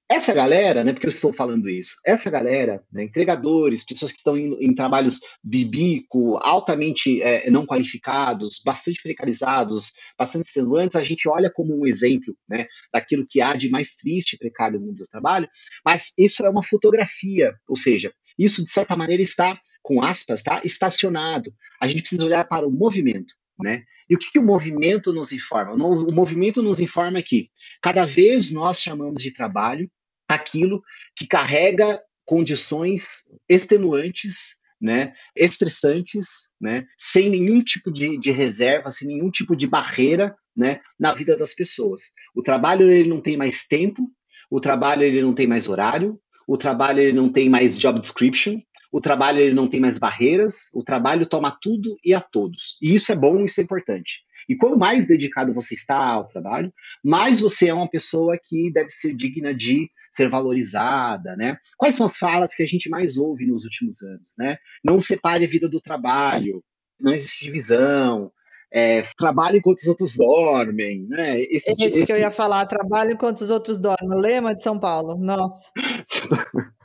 essa galera, né, porque eu estou falando isso, essa galera, né, entregadores, pessoas que estão em, em trabalhos bibico, altamente é, não qualificados, bastante precarizados, bastante extenuantes, a gente olha como um exemplo né, daquilo que há de mais triste e precário no mundo do trabalho, mas isso é uma fotografia, ou seja, isso de certa maneira está, com aspas, tá, estacionado. A gente precisa olhar para o movimento. Né? E o que, que, o movimento nos informa? O movimento nos informa que cada vez nós chamamos de trabalho aquilo que carrega condições extenuantes, né, estressantes, né, sem nenhum tipo de, de reserva, sem nenhum tipo de barreira, né, na vida das pessoas. O trabalho ele não tem mais tempo, o trabalho ele não tem mais horário, o trabalho ele não tem mais job description, o trabalho ele não tem mais barreiras, o trabalho toma tudo e a todos. E isso é bom, isso é importante. E quanto mais dedicado você está ao trabalho, mais você é uma pessoa que deve ser digna de ser valorizada, né? Quais são as falas que a gente mais ouve nos últimos anos, né? Não separe a vida do trabalho, não existe divisão, é, trabalho enquanto os outros dormem, né? Esse, esse, esse, que eu ia falar, trabalho enquanto os outros dormem, lema de São Paulo, nossa.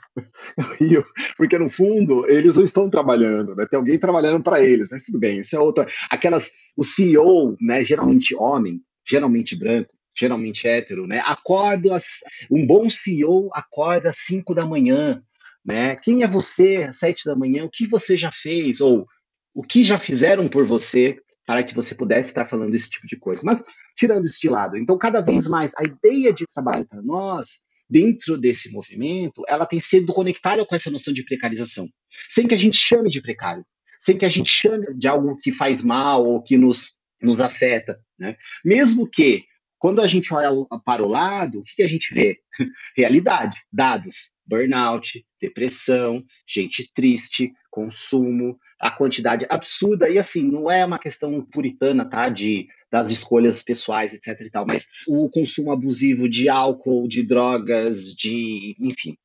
Rio, porque no fundo eles não estão trabalhando, né? Tem alguém trabalhando para eles, mas tudo bem, isso é outra. Aquelas, o CEO, né? Geralmente homem, geralmente branco, geralmente hétero, né? Acordo às, um bom CEO acorda às 5 da manhã, né? Quem é você às 7 da manhã? O que você já fez ou o que já fizeram por você para que você pudesse estar falando esse tipo de coisa? Mas tirando isso de lado, então cada vez mais a ideia de trabalho para nós dentro desse movimento, ela tem sido conectada com essa noção de precarização, sem que a gente chame de precário, sem que a gente chame de algo que faz mal ou que nos, nos afeta, né? Mesmo que quando a gente olha para o lado, o que, a gente vê? Realidade, dados, burnout, depressão, gente triste, consumo, a quantidade absurda, e assim, não é uma questão puritana, tá? De das escolhas pessoais, etc e tal, mas o consumo abusivo de álcool, de drogas, de, enfim,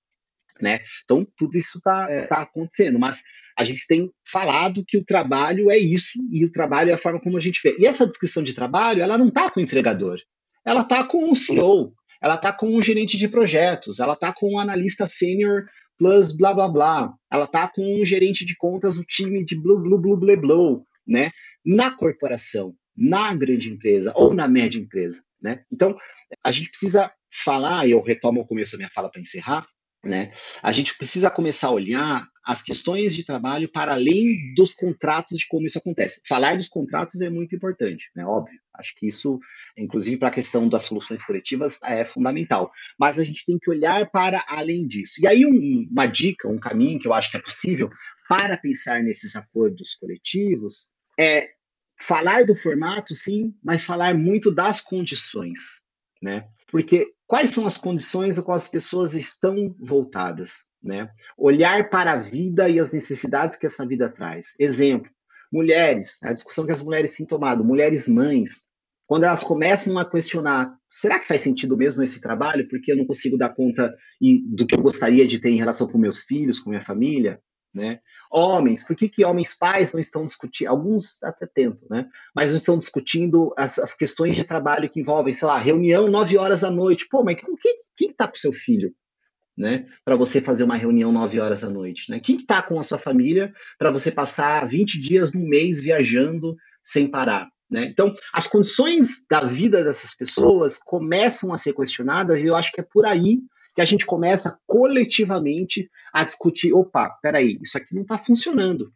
né? Então, tudo isso está é, tá acontecendo, mas a gente tem falado que o trabalho é isso e o trabalho é a forma como a gente vê. E essa descrição de trabalho, ela não está com o entregador, ela está com o CEO, ela está com o gerente de projetos, ela está com o analista sênior plus blá blá blá, ela está com o gerente de contas do time de blue blue blue blue blue, né? Na corporação, na grande empresa ou na média empresa, né? Então, a gente precisa falar, e eu retomo o começo da minha fala para encerrar, né? A gente precisa começar a olhar as questões de trabalho para além dos contratos de como isso acontece. Falar dos contratos é muito importante, né? Óbvio. Acho que isso, inclusive para a questão das soluções coletivas, é fundamental. Mas a gente tem que olhar para além disso. E aí um, uma dica, um caminho que eu acho que é possível para pensar nesses acordos coletivos é falar do formato, sim, mas falar muito das condições, né? Porque quais são as condições a quais as pessoas estão voltadas, né? Olhar para a vida e as necessidades que essa vida traz. Exemplo, mulheres, a discussão que as mulheres têm tomado, mulheres mães, quando elas começam a questionar, será que faz sentido mesmo esse trabalho? Porque eu não consigo dar conta do que eu gostaria de ter em relação com meus filhos, com minha família, né? Homens, por que, que homens pais não estão discutindo, alguns até tentam, né? Mas não estão discutindo as, as questões de trabalho que envolvem, sei lá, reunião nove horas da noite. Pô, mas quem, quem tá pro seu filho? Né, para você fazer uma reunião nove horas da noite, né? Quem está com a sua família para você passar 20 dias no mês viajando sem parar, né? Então, as condições da vida dessas pessoas começam a ser questionadas e eu acho que é por aí que a gente começa coletivamente a discutir: opa, peraí, isso aqui não está funcionando.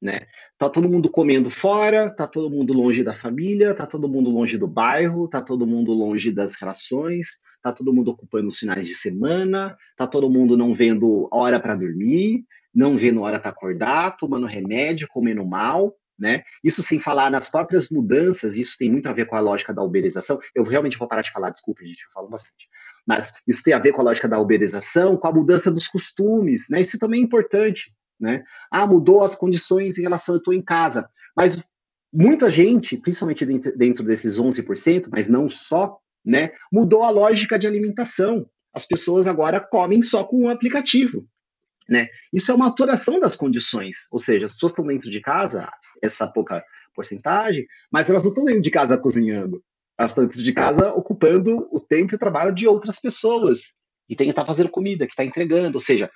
né? Tá todo mundo comendo fora, tá todo mundo longe da família, tá todo mundo longe do bairro, tá todo mundo longe das relações, tá todo mundo ocupando os finais de semana, tá todo mundo não vendo hora para dormir, não vendo hora para acordar, tomando remédio, comendo mal, né? Isso sem falar nas próprias mudanças, isso tem muito a ver com a lógica da uberização. Eu realmente vou parar de falar, desculpa, gente, eu falo bastante. Mas isso tem a ver com a lógica da uberização, com a mudança dos costumes, né? Isso também é importante, né? Ah, mudou as condições em relação eu estou em casa, mas muita gente, principalmente dentro, dentro desses 11%, mas não só, né? Mudou a lógica de alimentação. As pessoas agora comem só com um aplicativo. Né? Isso é uma atuação das condições, ou seja, as pessoas estão dentro de casa, essa pouca porcentagem, mas elas não estão dentro de casa cozinhando, elas estão dentro de casa ocupando o tempo e o trabalho de outras pessoas, que tem que estar fazendo comida, que está entregando, ou seja,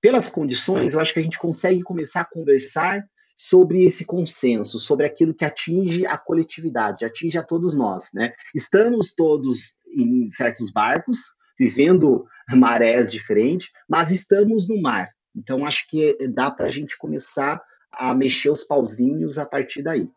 pelas condições, eu acho que a gente consegue começar a conversar sobre esse consenso, sobre aquilo que atinge a coletividade, atinge a todos nós, né? Estamos todos em certos barcos, vivendo marés diferentes, mas estamos no mar. Então acho que dá para a gente começar a mexer os pauzinhos a partir daí.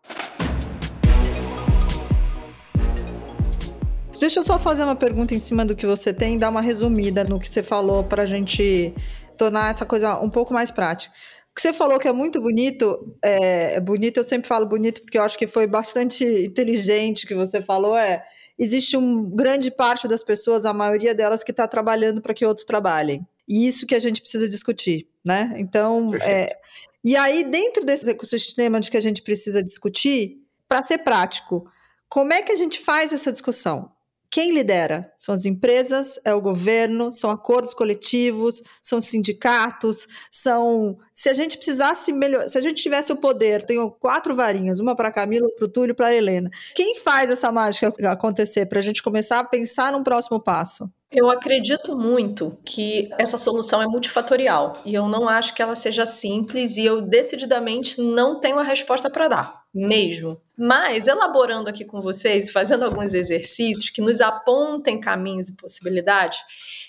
Deixa eu só fazer uma pergunta em cima do que você tem e dar uma resumida no que você falou para a gente tornar essa coisa um pouco mais prática. O que você falou que é muito bonito, é, é bonito, eu sempre falo bonito porque eu acho que foi bastante inteligente que você falou, é existe uma grande parte das pessoas, a maioria delas, que está trabalhando para que outros trabalhem. E isso que a gente precisa discutir, né? Então, é, e aí, dentro desse ecossistema de que a gente precisa discutir, para ser prático, como é que a gente faz essa discussão? Quem lidera? São as empresas, é o governo, são acordos coletivos, são sindicatos, são. Se a gente precisasse melhor, se a gente tivesse o poder, tenho quatro varinhas, uma para Camila, para o Túlio, para a Helena. Quem faz essa mágica acontecer para a gente começar a pensar num próximo passo? Eu acredito muito que essa solução é multifatorial e eu não acho que ela seja simples e eu decididamente não tenho a resposta para dar, mesmo. Mas elaborando aqui com vocês, fazendo alguns exercícios que nos apontem caminhos e possibilidades,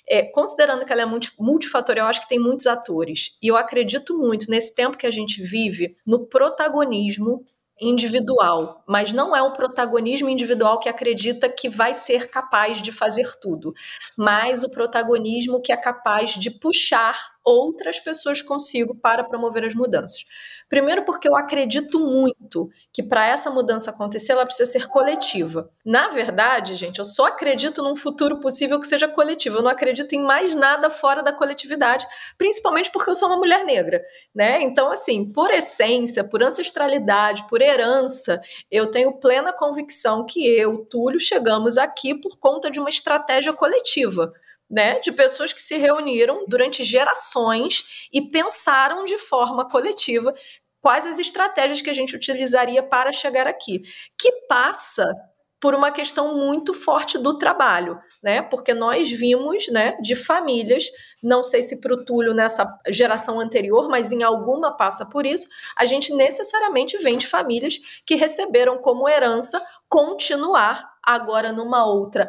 é, considerando que ela é multifatorial, acho que tem muitos atores. E eu acredito muito nesse tempo que a gente vive no protagonismo individual, mas não é um protagonismo individual que acredita que vai ser capaz de fazer tudo, mas o protagonismo que é capaz de puxar outras pessoas consigo para promover as mudanças. Primeiro, porque eu acredito muito que para essa mudança acontecer, ela precisa ser coletiva. Na verdade, gente, eu só acredito num futuro possível que seja coletivo. Eu não acredito em mais nada fora da coletividade, principalmente porque eu sou uma mulher negra, né? Então, assim, por essência, por ancestralidade, por herança, eu tenho plena convicção que eu, Túlio, chegamos aqui por conta de uma estratégia coletiva né, de pessoas que se reuniram durante gerações e pensaram de forma coletiva quais as estratégias que a gente utilizaria para chegar aqui, que passa por uma questão muito forte do trabalho, né? Porque nós vimos, né, de famílias, não sei se para o Túlio nessa geração anterior, mas em alguma passa por isso, a gente necessariamente vem de famílias que receberam como herança continuar agora numa outra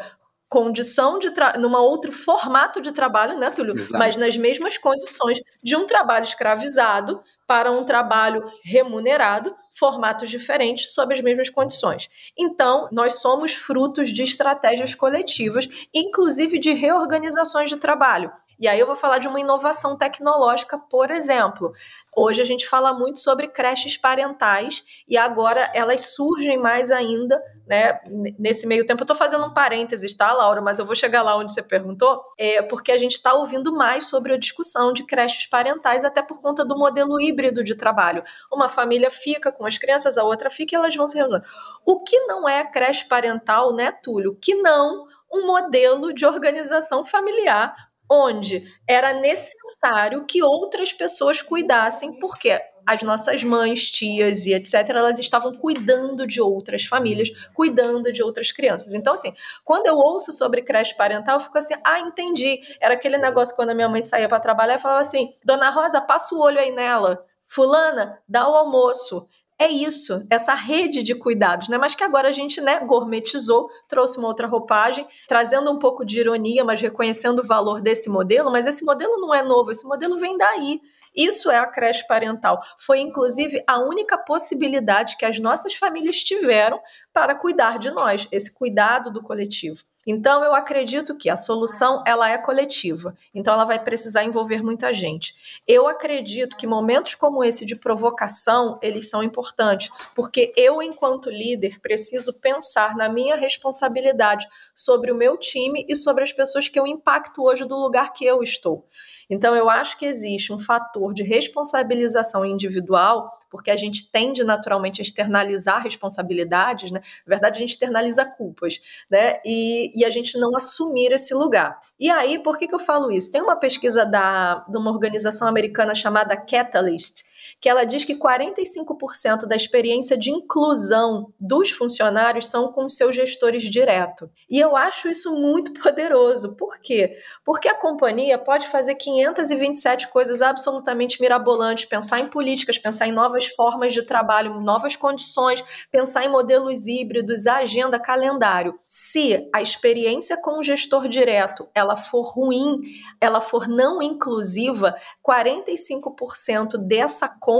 condição de numa outro formato de trabalho, né, Túlio? Exato. Mas nas mesmas condições de um trabalho escravizado para um trabalho remunerado, formatos diferentes, sob as mesmas condições. Então, nós somos frutos de estratégias coletivas, inclusive de reorganizações de trabalho. E aí eu vou falar de uma inovação tecnológica, por exemplo. Hoje a gente fala muito sobre creches parentais e agora elas surgem mais ainda, né? Nesse meio tempo, eu estou fazendo um parênteses, tá, Laura? Mas eu vou chegar lá onde você perguntou, é porque a gente está ouvindo mais sobre a discussão de creches parentais, até por conta do modelo híbrido de trabalho. Uma família fica com as crianças, a outra fica e elas vão se reunindo. O que não é creche parental, né, Túlio? Que não um modelo de organização familiar onde era necessário que outras pessoas cuidassem, porque as nossas mães, tias e etc., elas estavam cuidando de outras famílias, cuidando de outras crianças. Então, assim, quando eu ouço sobre creche parental, eu fico assim, ah, entendi. Era aquele negócio quando a minha mãe saía para trabalhar e falava assim, Dona Rosa, passa o olho aí nela. Fulana, dá o almoço é isso, essa rede de cuidados, né? Mas que agora a gente, né, gourmetizou, trouxe uma outra roupagem, trazendo um pouco de ironia, mas reconhecendo o valor desse modelo, mas esse modelo não é novo, esse modelo vem daí. Isso é a creche parental. Foi, inclusive, a única possibilidade que as nossas famílias tiveram para cuidar de nós, esse cuidado do coletivo. Então eu acredito que a solução ela é coletiva. Então ela vai precisar envolver muita gente. Eu acredito que momentos como esse de provocação, eles são importantes, porque eu enquanto líder preciso pensar na minha responsabilidade sobre o meu time e sobre as pessoas que eu impacto hoje do lugar que eu estou. Então, eu acho que existe um fator de responsabilização individual, porque a gente tende naturalmente a externalizar responsabilidades, né? Na verdade, a gente externaliza culpas, né? E, e a gente não assumir esse lugar. E aí, por que, que eu falo isso? Tem uma pesquisa da, de uma organização americana chamada Catalyst, que ela diz que 45% da experiência de inclusão dos funcionários são com seus gestores direto. E eu acho isso muito poderoso. Por quê? Porque a companhia pode fazer 527 coisas absolutamente mirabolantes, pensar em políticas, pensar em novas formas de trabalho, novas condições, pensar em modelos híbridos, agenda, calendário. Se a experiência com o gestor direto ela for ruim, ela for não inclusiva, 45% dessa conta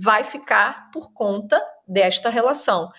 vai ficar por conta desta relação.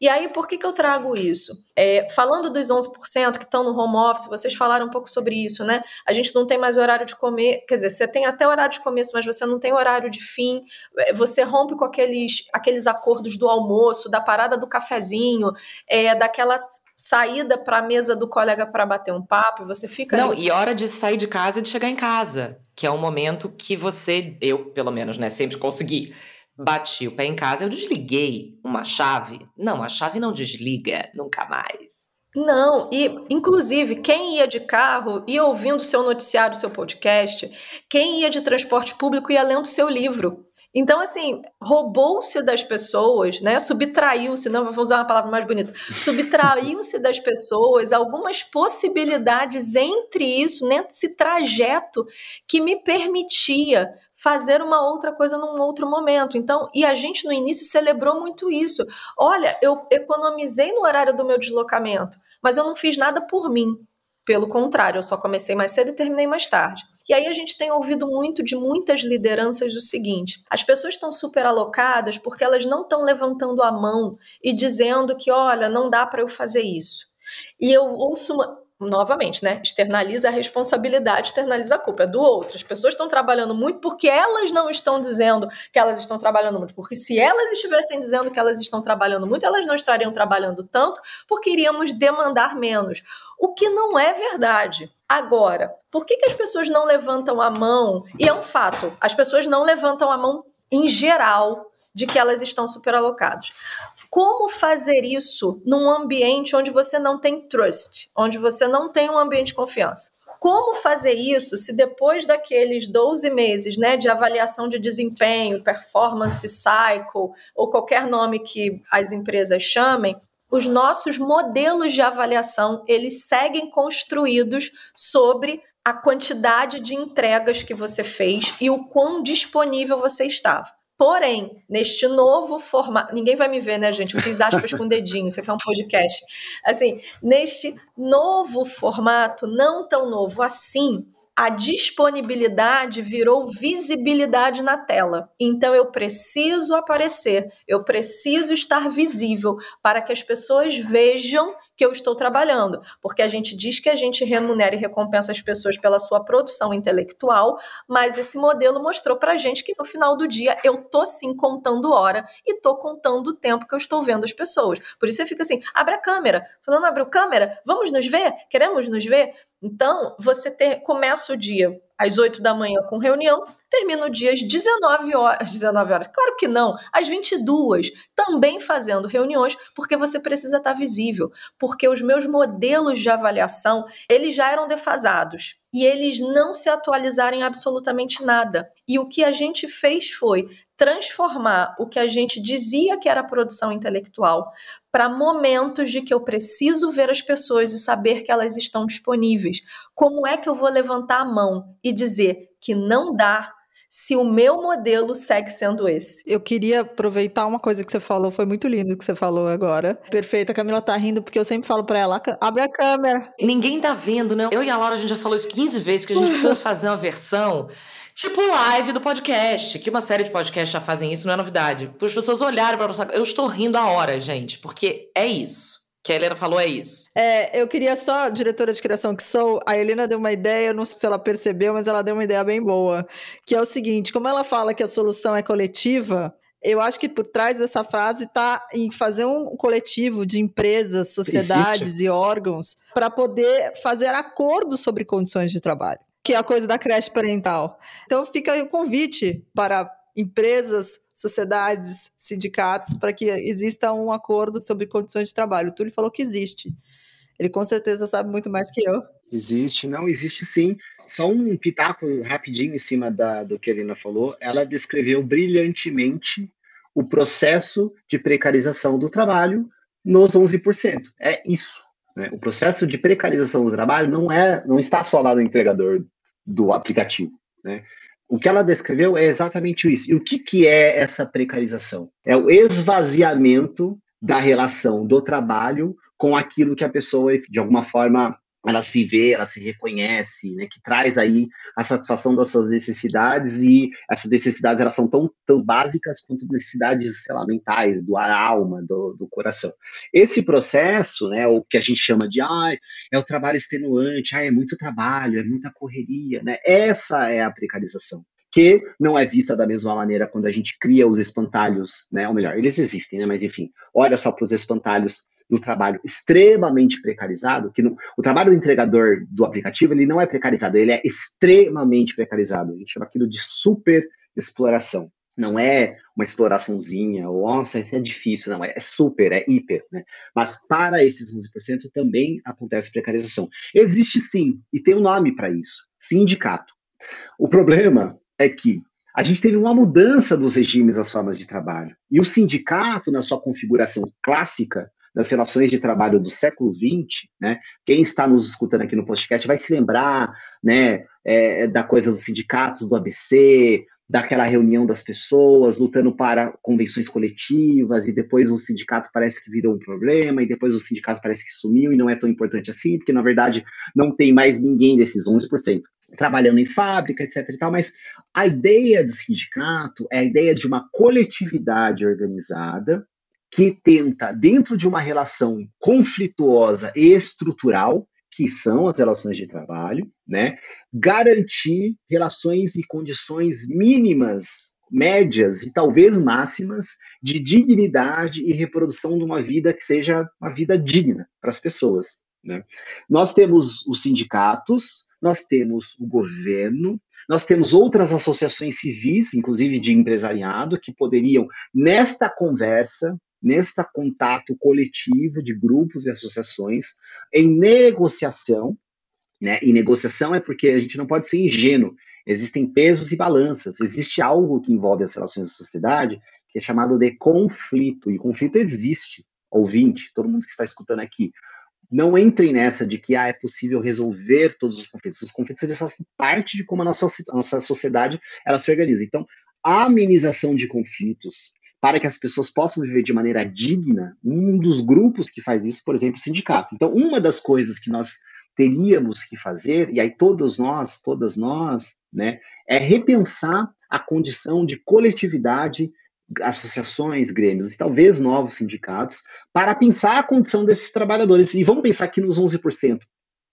E aí, por que, que eu trago isso? É, falando dos 11% que estão no home office, vocês falaram um pouco sobre isso, né? A gente não tem mais horário de comer, quer dizer, você tem até horário de começo, mas você não tem horário de fim, é, você rompe com aqueles, aqueles acordos do almoço, da parada do cafezinho, é, daquela saída para a mesa do colega para bater um papo, você fica. Não, ali... e hora de sair de casa e de chegar em casa, que é um momento que você, eu pelo menos, né, sempre consegui. Bati o pé em casa, eu desliguei uma chave. Não, a chave não desliga nunca mais. Não, e inclusive quem ia de carro ia ouvindo seu noticiário, seu podcast, quem ia de transporte público ia lendo seu livro. Então, assim, roubou-se das pessoas, né? Subtraiu-se, não vou usar uma palavra mais bonita, subtraiu-se das pessoas algumas possibilidades entre isso, nesse trajeto que me permitia fazer uma outra coisa num outro momento. Então, e a gente no início celebrou muito isso. Olha, eu economizei no horário do meu deslocamento, mas eu não fiz nada por mim. Pelo contrário, eu só comecei mais cedo e terminei mais tarde. E aí a gente tem ouvido muito de muitas lideranças o seguinte: as pessoas estão super alocadas porque elas não estão levantando a mão e dizendo que, olha, não dá para eu fazer isso. E eu ouço uma, novamente, né? Externaliza a responsabilidade, externaliza a culpa. É do outro. As pessoas estão trabalhando muito porque elas não estão dizendo que elas estão trabalhando muito. Porque se elas estivessem dizendo que elas estão trabalhando muito, elas não estariam trabalhando tanto, porque iríamos demandar menos. O que não é verdade. Agora, por que, que as pessoas não levantam a mão? E é um fato, as pessoas não levantam a mão em geral de que elas estão superalocadas. Como fazer isso num ambiente onde você não tem trust, onde você não tem um ambiente de confiança? Como fazer isso se depois daqueles 12 meses né, de avaliação de desempenho, performance cycle, ou qualquer nome que as empresas chamem, os nossos modelos de avaliação eles seguem construídos sobre a quantidade de entregas que você fez e o quão disponível você estava. Porém, neste novo formato, ninguém vai me ver, né, gente? Eu fiz aspas com o dedinho, isso aqui é um podcast. Assim, neste novo formato, não tão novo assim, a disponibilidade virou visibilidade na tela. Então eu preciso aparecer, eu preciso estar visível para que as pessoas vejam que eu estou trabalhando, porque a gente diz que a gente remunera e recompensa as pessoas pela sua produção intelectual, mas esse modelo mostrou para a gente que no final do dia eu tô sim contando hora e tô contando o tempo que eu estou vendo as pessoas. Por isso você fica assim, abre a câmera, falando abre a câmera, vamos nos ver, queremos nos ver. Então você ter, começa o dia às 8 da manhã com reunião, termina o dia às 19 horas, 19 horas, claro que não, às 22, também fazendo reuniões, porque você precisa estar visível, porque os meus modelos de avaliação, eles já eram defasados e eles não se atualizarem absolutamente nada. E o que a gente fez foi transformar o que a gente dizia que era produção intelectual para momentos de que eu preciso ver as pessoas e saber que elas estão disponíveis. Como é que eu vou levantar a mão e dizer que não dá se o meu modelo segue sendo esse. Eu queria aproveitar uma coisa que você falou, foi muito lindo que você falou agora. Perfeito, a Camila tá rindo porque eu sempre falo para ela, abre a câmera. Ninguém tá vendo, né? Eu e a Laura a gente já falou isso 15 vezes que a gente precisa fazer uma versão Tipo live do podcast, que uma série de podcasts já fazem isso, não é novidade. Para as pessoas olharem para nossa. Eu estou rindo a hora, gente, porque é isso. Que a Helena falou é isso. É, eu queria só, diretora de criação que sou, a Helena deu uma ideia, não sei se ela percebeu, mas ela deu uma ideia bem boa. Que é o seguinte: como ela fala que a solução é coletiva, eu acho que por trás dessa frase está em fazer um coletivo de empresas, sociedades Existe. e órgãos para poder fazer acordos sobre condições de trabalho que é a coisa da creche parental. Então fica aí o convite para empresas, sociedades, sindicatos, para que exista um acordo sobre condições de trabalho. O Túlio falou que existe. Ele com certeza sabe muito mais que eu. Existe, não, existe sim. Só um pitaco rapidinho em cima da, do que a Helena falou. Ela descreveu brilhantemente o processo de precarização do trabalho nos 11%. É isso. Né? O processo de precarização do trabalho não é, não está só lá no entregador do aplicativo. Né? O que ela descreveu é exatamente isso. E o que, que é essa precarização? É o esvaziamento da relação do trabalho com aquilo que a pessoa, de alguma forma, ela se vê, ela se reconhece, né, que traz aí a satisfação das suas necessidades e essas necessidades elas são tão, tão básicas quanto necessidades, sei lá, mentais, do alma, do, do coração. Esse processo, né, o que a gente chama de, ah, é o trabalho extenuante, ah, é muito trabalho, é muita correria, né, essa é a precarização que não é vista da mesma maneira quando a gente cria os espantalhos, né? Ou melhor, eles existem, né? Mas enfim, olha só para os espantalhos do trabalho extremamente precarizado, que o trabalho do entregador do aplicativo ele não é precarizado, ele é extremamente precarizado. A gente chama aquilo de super exploração. Não é uma exploraçãozinha, ou nossa, é difícil, não, é, é super, é hiper, né? Mas para esses 11% também acontece precarização. Existe sim, e tem um nome para isso: sindicato. O problema é que a gente teve uma mudança dos regimes das formas de trabalho. E o sindicato, na sua configuração clássica, das relações de trabalho do século XX, né? Quem está nos escutando aqui no podcast vai se lembrar, né, é, da coisa dos sindicatos do ABC, daquela reunião das pessoas lutando para convenções coletivas e depois o sindicato parece que virou um problema e depois o sindicato parece que sumiu e não é tão importante assim, porque na verdade não tem mais ninguém desses 11% trabalhando em fábrica, etc e tal, mas a ideia de sindicato é a ideia de uma coletividade organizada que tenta, dentro de uma relação conflituosa e estrutural, que são as relações de trabalho, né, garantir relações e condições mínimas, médias e talvez máximas de dignidade e reprodução de uma vida que seja uma vida digna para as pessoas. Né? Nós temos os sindicatos, nós temos o governo, nós temos outras associações civis, inclusive de empresariado, que poderiam, nesta conversa, nesta contato coletivo de grupos e associações, em negociação, né? E negociação é porque a gente não pode ser ingênuo. Existem pesos e balanças. Existe algo que envolve as relações da sociedade que é chamado de conflito. E conflito existe. Ouvinte, todo mundo que está escutando aqui. Não entrem nessa de que ah, é possível resolver todos os conflitos. Os conflitos eles fazem parte de como a nossa, a nossa sociedade ela se organiza. Então, a amenização de conflitos, para que as pessoas possam viver de maneira digna, um dos grupos que faz isso, por exemplo, o sindicato. Então, uma das coisas que nós teríamos que fazer, e aí todos nós, todas nós, né, é repensar a condição de coletividade, associações, grêmios e talvez novos sindicatos, para pensar a condição desses trabalhadores. E vamos pensar aqui nos 11%,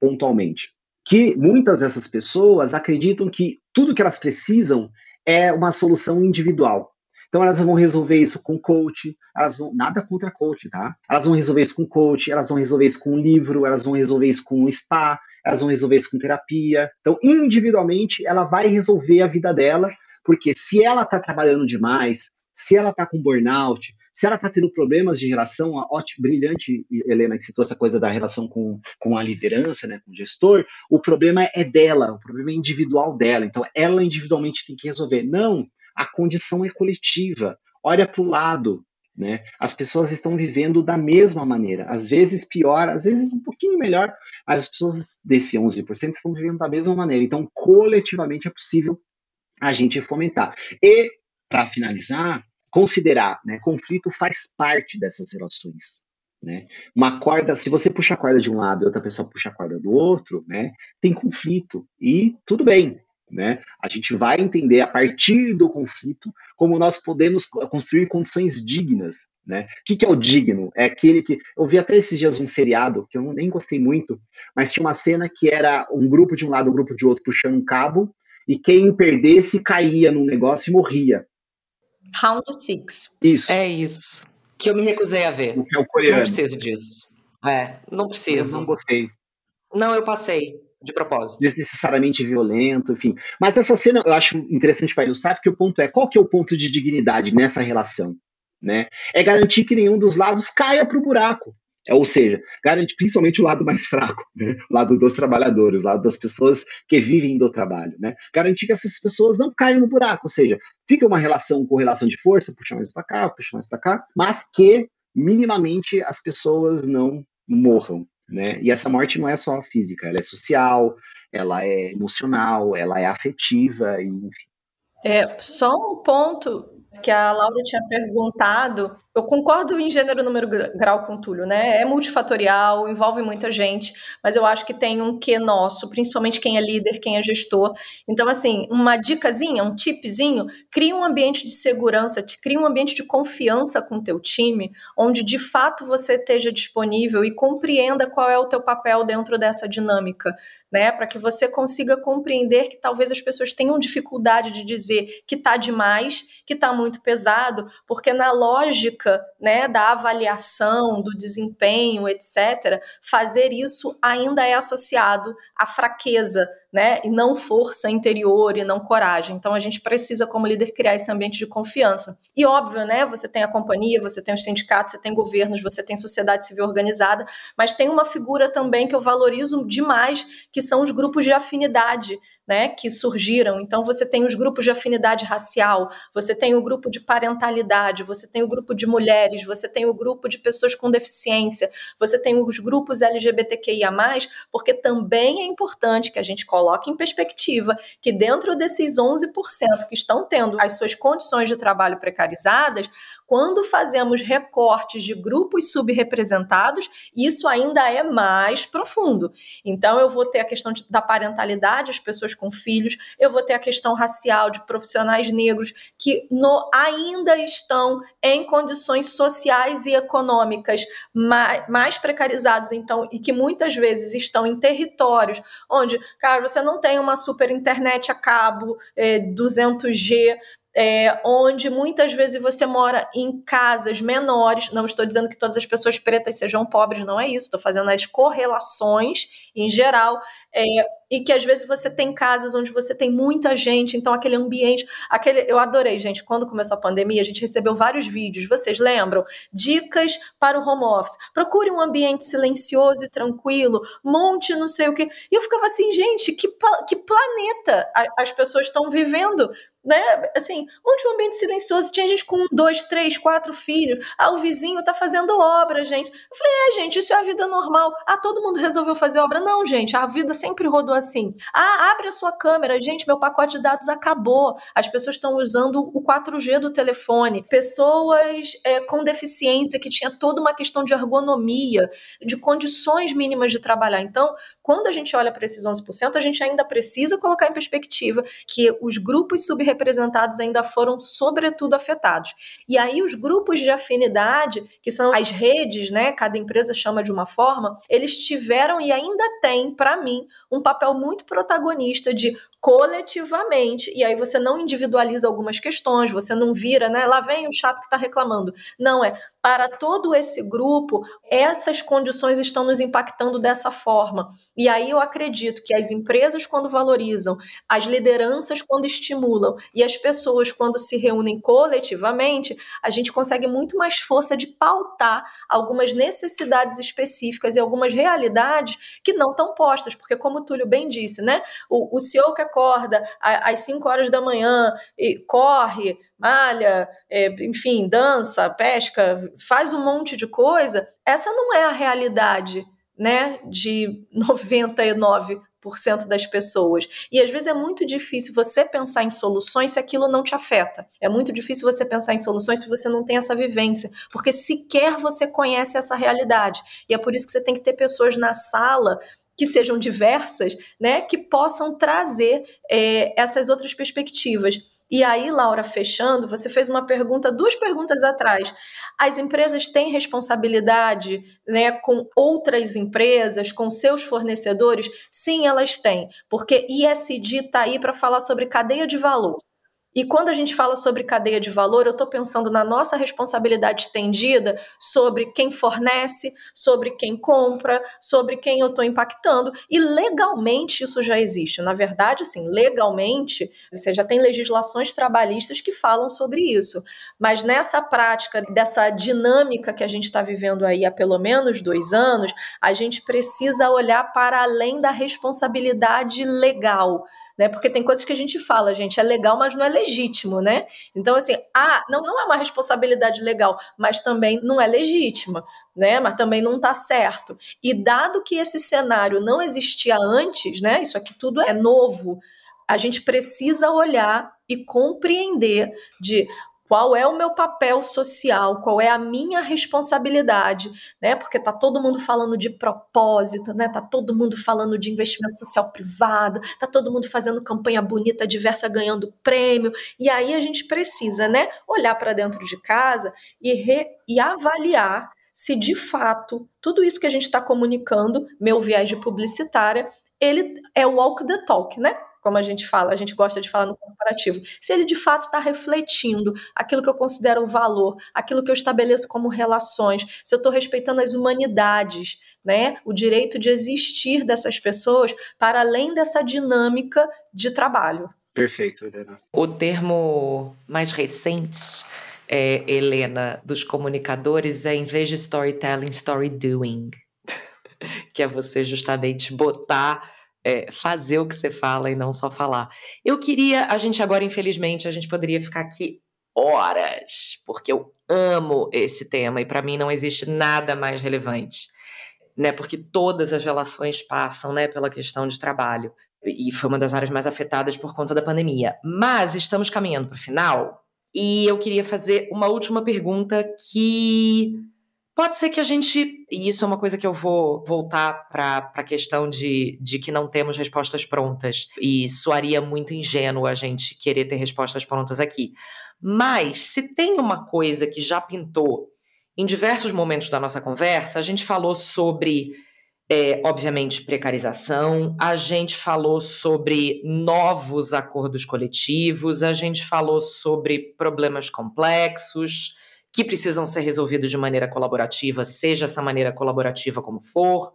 pontualmente. Que muitas dessas pessoas acreditam que tudo que elas precisam é uma solução individual. Então elas vão resolver isso com coach, elas vão nada contra coach, tá? Elas vão resolver isso com coach, elas vão resolver isso com um livro, elas vão resolver isso com um spa, elas vão resolver isso com terapia. Então, individualmente, ela vai resolver a vida dela, porque se ela está trabalhando demais, se ela está com burnout, se ela está tendo problemas de relação, a ótimo, brilhante, Helena, que citou essa coisa da relação com, com a liderança, né, com o gestor, o problema é dela, o problema é individual dela. Então, ela individualmente tem que resolver. Não, a condição é coletiva. Olha para o lado. Né? As pessoas estão vivendo da mesma maneira, às vezes pior, às vezes um pouquinho melhor, mas as pessoas desse 11% estão vivendo da mesma maneira. Então, coletivamente é possível a gente fomentar. E, para finalizar, considerar, né, conflito faz parte dessas relações. Né? Uma corda, se você puxa a corda de um lado e outra pessoa puxa a corda do outro, né, tem conflito. E tudo bem, Né? A gente vai entender a partir do conflito como nós podemos construir condições dignas. Né? O que, que é o digno? É aquele que. Eu vi até esses dias um seriado que eu nem gostei muito, mas tinha uma cena que era um grupo de um lado, um grupo de outro puxando um cabo, e quem perdesse caía num negócio e morria. Round Six. Isso. É isso. Que eu me recusei a ver. O que é o coreano. Não preciso disso. É, não preciso. Eu não gostei. Não, eu passei de propósito. Desnecessariamente violento, enfim. Mas essa cena eu acho interessante para ilustrar, porque o ponto é, qual que é o ponto de dignidade nessa relação? Né? É garantir que nenhum dos lados caia para o buraco. É, ou seja, garantir principalmente o lado mais fraco, né? o lado dos trabalhadores, o lado das pessoas que vivem do trabalho. Né? Garantir que essas pessoas não caiam no buraco, ou seja, fica uma relação com relação de força, puxa mais para cá, puxa mais para cá, mas que minimamente as pessoas não morram. Né? E essa morte não é só física, ela é social, ela é emocional, ela é afetiva, enfim. É, só um ponto que a Laura tinha perguntado eu concordo em gênero, número, grau com Túlio, né? É multifatorial, envolve muita gente, mas eu acho que tem um que nosso, principalmente quem é líder, quem é gestor. Então, assim, uma dicasinha, um tipzinho, cria um ambiente de segurança, cria um ambiente de confiança com o teu time, onde de fato você esteja disponível e compreenda qual é o teu papel dentro dessa dinâmica, né? Para que você consiga compreender que talvez as pessoas tenham dificuldade de dizer que tá demais, que tá muito pesado, porque na lógica né, da avaliação, do desempenho, etc., fazer isso ainda é associado à fraqueza, né, e não força interior e não coragem. Então a gente precisa, como líder, criar esse ambiente de confiança. E óbvio, né, você tem a companhia, você tem os sindicatos, você tem governos, você tem sociedade civil organizada, mas tem uma figura também que eu valorizo demais, que são os grupos de afinidade, né, que surgiram. Então você tem os grupos de afinidade racial, você tem o grupo de parentalidade, você tem o grupo de mulheres, você tem o grupo de pessoas com deficiência, você tem os grupos LGBTQIA+, porque também é importante que a gente coloque em perspectiva que dentro desses 11% que estão tendo as suas condições de trabalho precarizadas, quando fazemos recortes de grupos subrepresentados, isso ainda é mais profundo. Então, eu vou ter a questão de, da parentalidade, as pessoas com filhos, eu vou ter a questão racial de profissionais negros que no, ainda estão em condições sociais e econômicas mais, mais precarizados, então, e que muitas vezes estão em territórios onde, cara, você não tem uma super internet a cabo, é, 200G, é, onde muitas vezes você mora em casas menores. Não estou dizendo que todas as pessoas pretas sejam pobres, não é isso. Estou fazendo as correlações em geral. É, e que às vezes você tem casas onde você tem muita gente, então aquele ambiente, aquele, eu adorei, gente. Quando começou a pandemia, a gente recebeu vários vídeos. Vocês lembram? Dicas para o home office. Procure um ambiente silencioso e tranquilo. Monte, não sei o que. E eu ficava assim, gente, que, que planeta as pessoas estão vivendo né? Assim, onde um ambiente silencioso, tinha gente com dois, três, quatro filhos. Ah, o vizinho tá fazendo obra, gente. Eu falei, é, gente, isso é a vida normal. Ah, todo mundo resolveu fazer obra. Não, gente, a vida sempre rodou assim. Ah, abre a sua câmera. Gente, meu pacote de dados acabou. As pessoas estão usando o 4G do telefone. Pessoas é, com deficiência, que tinha toda uma questão de ergonomia, de condições mínimas de trabalhar. Então, quando a gente olha para esses 11%, a gente ainda precisa colocar em perspectiva que os grupos subrepresentados ainda foram, sobretudo, afetados. E aí, os grupos de afinidade, que são as redes, né? Cada empresa chama de uma forma, eles tiveram e ainda têm, para mim, um papel muito protagonista de coletivamente, e aí você não individualiza algumas questões, você não vira, né? Lá vem o chato que está reclamando. Não, é para todo esse grupo, essas condições estão nos impactando dessa forma. E aí eu acredito que as empresas, quando valorizam, as lideranças, quando estimulam, e as pessoas, quando se reúnem coletivamente, a gente consegue muito mais força de pautar algumas necessidades específicas e algumas realidades que não estão postas, porque, como o Túlio bem disse, né? O, o CEO que acorda às 5 horas da manhã e corre, malha, é, enfim, dança, pesca, faz um monte de coisa, essa não é a realidade, né, de 99% das pessoas. E às vezes é muito difícil você pensar em soluções se aquilo não te afeta. É muito difícil você pensar em soluções se você não tem essa vivência, porque sequer você conhece essa realidade. E é por isso que você tem que ter pessoas na sala que sejam diversas, né, que possam trazer é, essas outras perspectivas. E aí, Laura, fechando, você fez uma pergunta, duas perguntas atrás. As empresas têm responsabilidade né, com outras empresas, com seus fornecedores? Sim, elas têm, porque ISD está aí para falar sobre cadeia de valor. E quando a gente fala sobre cadeia de valor, eu estou pensando na nossa responsabilidade estendida sobre quem fornece, sobre quem compra, sobre quem eu estou impactando. E legalmente isso já existe. Na verdade, assim, legalmente, você já tem legislações trabalhistas que falam sobre isso. Mas nessa prática, dessa dinâmica que a gente está vivendo aí há pelo menos dois anos, a gente precisa olhar para além da responsabilidade legal né? Porque tem coisas que a gente fala, gente, é legal, mas não é legítimo, né? Então, assim, ah, não, não é uma responsabilidade legal, mas também não é legítima, né? Mas também não está certo. E dado que esse cenário não existia antes, né? Isso aqui tudo é novo. A gente precisa olhar e compreender de qual é o meu papel social, qual é a minha responsabilidade, né? Porque tá todo mundo falando de propósito, né? Tá todo mundo falando de investimento social privado, tá todo mundo fazendo campanha bonita, diversa, ganhando prêmio. E aí a gente precisa, né, olhar para dentro de casa e, re, e avaliar se de fato tudo isso que a gente está comunicando, meu viés de publicitária, ele é walk the talk, né? Como a gente fala, a gente gosta de falar no corporativo, se ele de fato está refletindo aquilo que eu considero o valor, aquilo que eu estabeleço como relações, se eu estou respeitando as humanidades, né, o direito de existir dessas pessoas para além dessa dinâmica de trabalho. Perfeito, Helena. O termo mais recente é, Helena, dos comunicadores é em vez de storytelling, story doing. que é você justamente botar é, fazer o que você fala e não só falar. Eu queria, a gente agora, infelizmente, a gente poderia ficar aqui horas, porque eu amo esse tema e para mim não existe nada mais relevante, né? Porque todas as relações passam, né, pela questão de trabalho e foi uma das áreas mais afetadas por conta da pandemia. Mas estamos caminhando para o final e eu queria fazer uma última pergunta que Pode ser que a gente, e isso é uma coisa que eu vou voltar para a questão de, de que não temos respostas prontas, e soaria muito ingênuo a gente querer ter respostas prontas aqui. Mas se tem uma coisa que já pintou em diversos momentos da nossa conversa, a gente falou sobre, é, obviamente, precarização, a gente falou sobre novos acordos coletivos, a gente falou sobre problemas complexos que precisam ser resolvidos de maneira colaborativa, seja essa maneira colaborativa como for.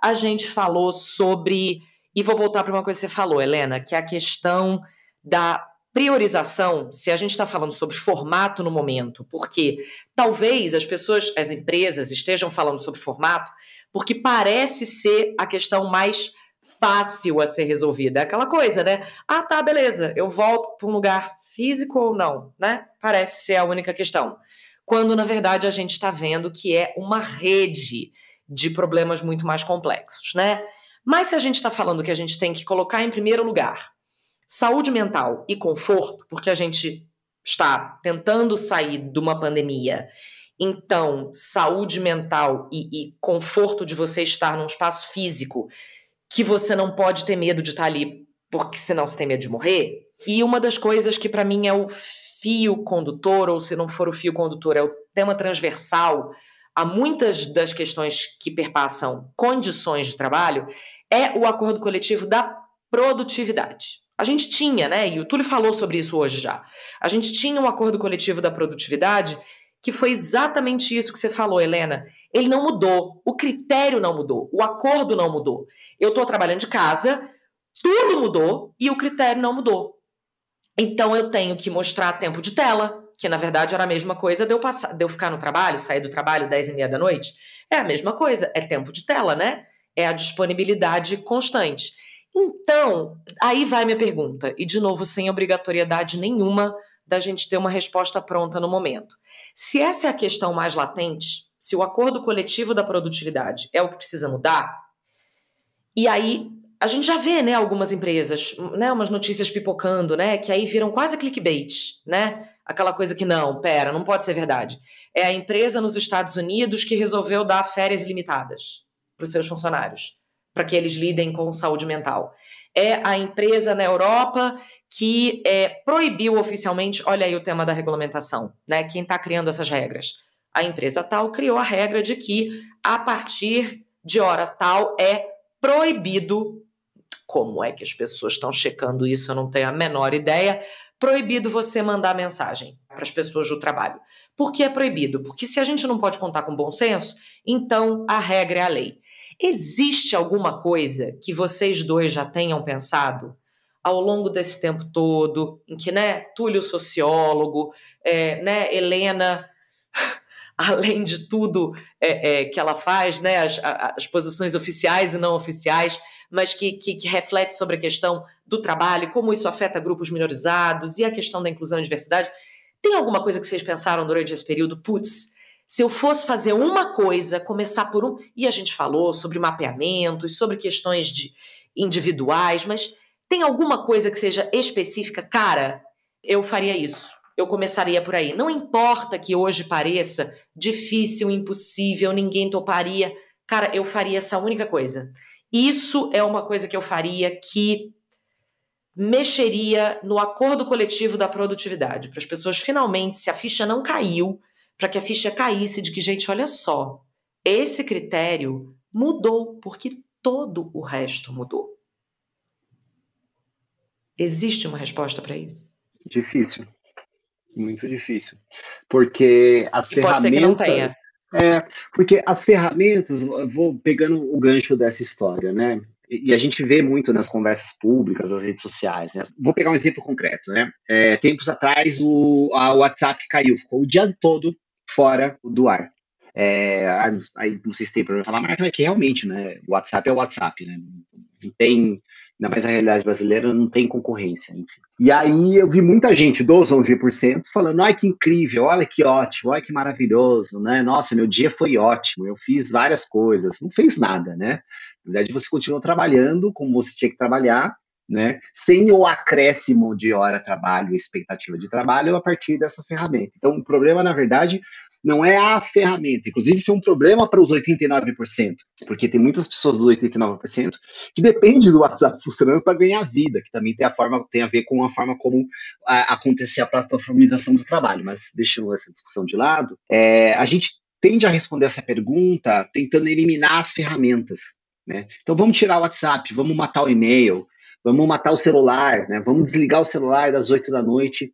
A gente falou sobre, e vou voltar para uma coisa que você falou, Helena, que é a questão da priorização, se a gente está falando sobre formato no momento, porque talvez as pessoas, as empresas estejam falando sobre formato, porque parece ser a questão mais fácil a ser resolvida. É aquela coisa, né? Ah, tá, beleza, eu volto para um lugar físico ou não, né? Parece ser a única questão quando na verdade a gente está vendo que é uma rede de problemas muito mais complexos, né? Mas se a gente está falando que a gente tem que colocar em primeiro lugar saúde mental e conforto, porque a gente está tentando sair de uma pandemia, então saúde mental e, e conforto de você estar num espaço físico que você não pode ter medo de estar ali, porque senão você tem medo de morrer. E uma das coisas que para mim é o fio condutor, ou se não for o fio condutor, é o tema transversal a muitas das questões que perpassam condições de trabalho, é o acordo coletivo da produtividade. A gente tinha, né? E o Túlio falou sobre isso hoje já. A gente tinha um acordo coletivo da produtividade que foi exatamente isso que você falou, Helena. Ele não mudou, o critério não mudou, o acordo não mudou. Eu estou trabalhando de casa, tudo mudou e o critério não mudou. Então eu tenho que mostrar tempo de tela, que na verdade era a mesma coisa de eu, passar, de eu ficar no trabalho, sair do trabalho 10 e meia da noite. É a mesma coisa, é tempo de tela, né? É a disponibilidade constante. Então, aí vai minha pergunta, e de novo, sem obrigatoriedade nenhuma da gente ter uma resposta pronta no momento. Se essa é a questão mais latente, se o acordo coletivo da produtividade é o que precisa mudar, e aí a gente já vê, né, algumas empresas, né, umas notícias pipocando, né, que aí viram quase clickbait, né? Aquela coisa que não, pera, não pode ser verdade. É a empresa nos Estados Unidos que resolveu dar férias limitadas para os seus funcionários. para que eles lidem com saúde mental. É a empresa na Europa que é, proibiu oficialmente, olha aí o tema da regulamentação, né? Quem está criando essas regras? A empresa tal criou a regra de que a partir de hora tal é proibido. Como é que as pessoas estão checando isso? Eu não tenho a menor ideia. Proibido você mandar mensagem para as pessoas do trabalho. Por que é proibido? Porque se a gente não pode contar com bom senso, então a regra é a lei. Existe alguma coisa que vocês dois já tenham pensado ao longo desse tempo todo, em que, né, Túlio sociólogo, é, né, Helena, além de tudo é, é, que ela faz, né, as, as, posições oficiais e não oficiais, mas que, que, que, reflete sobre a questão do trabalho, como isso afeta grupos minorizados e a questão da inclusão e diversidade. Tem alguma coisa que vocês pensaram durante esse período? Putz, se eu fosse fazer uma coisa, começar por um. E a gente falou sobre mapeamentos, sobre questões de individuais, mas tem alguma coisa que seja específica? Cara, eu faria isso. Eu começaria por aí. Não importa que hoje pareça difícil, impossível, ninguém toparia. Cara, eu faria essa única coisa. Isso é uma coisa que eu faria que mexeria no acordo coletivo da produtividade, para as pessoas finalmente, se a ficha não caiu, para que a ficha caísse de que, gente, olha só, esse critério mudou porque todo o resto mudou. Existe uma resposta para isso? Difícil. Muito difícil. Porque as e ferramentas. Pode ser que não tenha. É, porque as ferramentas, vou pegando o gancho dessa história, né? e a gente vê muito nas conversas públicas, nas redes sociais. Né? Vou pegar um exemplo concreto. Né? É, tempos atrás, o WhatsApp caiu, ficou o dia todo fora do ar. É, aí não sei se tem problema falar, mas é que realmente, né? O WhatsApp é o WhatsApp, né? Não tem, ainda mais a realidade brasileira, não tem concorrência. Enfim. E aí eu vi muita gente dos 11% falando: ai que incrível, olha que ótimo, olha que maravilhoso, né? Nossa, meu dia foi ótimo, eu fiz várias coisas. Não fez nada, né? Na verdade, você continua trabalhando como você tinha que trabalhar, né? Sem o acréscimo de hora trabalho, expectativa de trabalho a partir dessa ferramenta. Então, o problema, na verdade, não é a ferramenta. Inclusive, foi um problema para os 89%, porque tem muitas pessoas dos 89% que dependem do WhatsApp funcionando para ganhar vida, que também tem a, forma, tem a ver com a forma como a, acontecer a plataformização do trabalho. Mas deixando essa discussão de lado, é, a gente tende a responder essa pergunta tentando eliminar as ferramentas. Né? Então vamos tirar o WhatsApp, vamos matar o e-mail, vamos matar o celular, né? vamos desligar o celular das 8 da noite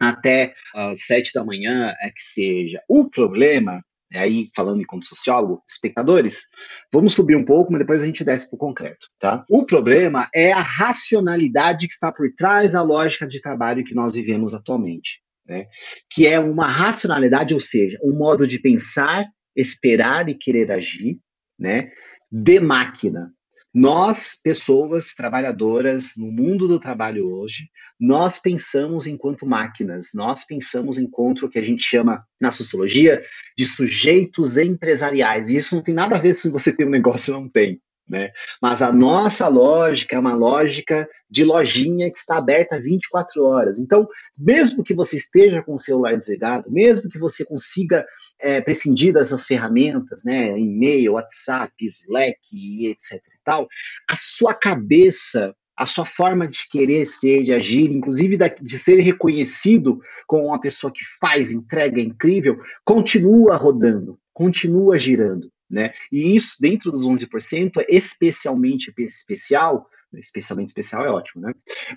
até as uh, 7 da manhã, é que seja. O problema, aí falando enquanto sociólogo, espectadores, vamos subir um pouco, mas depois a gente desce para o concreto. Tá? O problema é a racionalidade que está por trás da lógica de trabalho que nós vivemos atualmente. Né? Que é uma racionalidade, ou seja, um modo de pensar, esperar e querer agir, né? de máquina. Nós, pessoas trabalhadoras no mundo do trabalho hoje, nós pensamos enquanto máquinas, nós pensamos enquanto o que a gente chama na sociologia de sujeitos empresariais. E isso não tem nada a ver se você tem um negócio ou não tem. Né? Mas a nossa lógica é uma lógica de lojinha que está aberta 24 horas. Então, mesmo que você esteja com o celular desligado, mesmo que você consiga é, prescindir dessas ferramentas, né, e-mail, WhatsApp, Slack, etc. Tal, a sua cabeça, a sua forma de querer ser, de agir, inclusive de ser reconhecido como uma pessoa que faz, entrega, incrível, continua rodando, continua girando. Né? E isso, dentro dos 11%, é especialmente especial, especialmente especial é ótimo, né?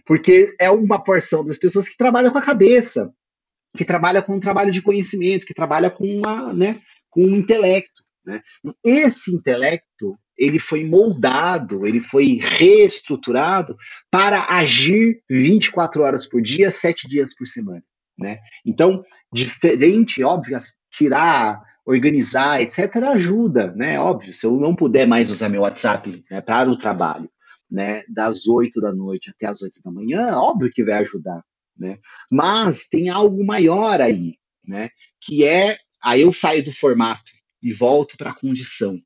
Porque é uma porção das pessoas que trabalham com a cabeça, que trabalha com um trabalho de conhecimento, que trabalha com uma, né, com um intelecto, né? E esse intelecto, ele foi moldado, ele foi reestruturado para agir 24 horas por dia, 7 dias por semana, né? Então, diferente, óbvio, tirar organizar, etc., ajuda, né? Óbvio, se eu não puder mais usar meu WhatsApp né, para o trabalho, né, das 8 da noite até as 8 da manhã, óbvio que vai ajudar, né? Mas tem algo maior aí, né? Que é aí eu saio do formato e volto para a condição,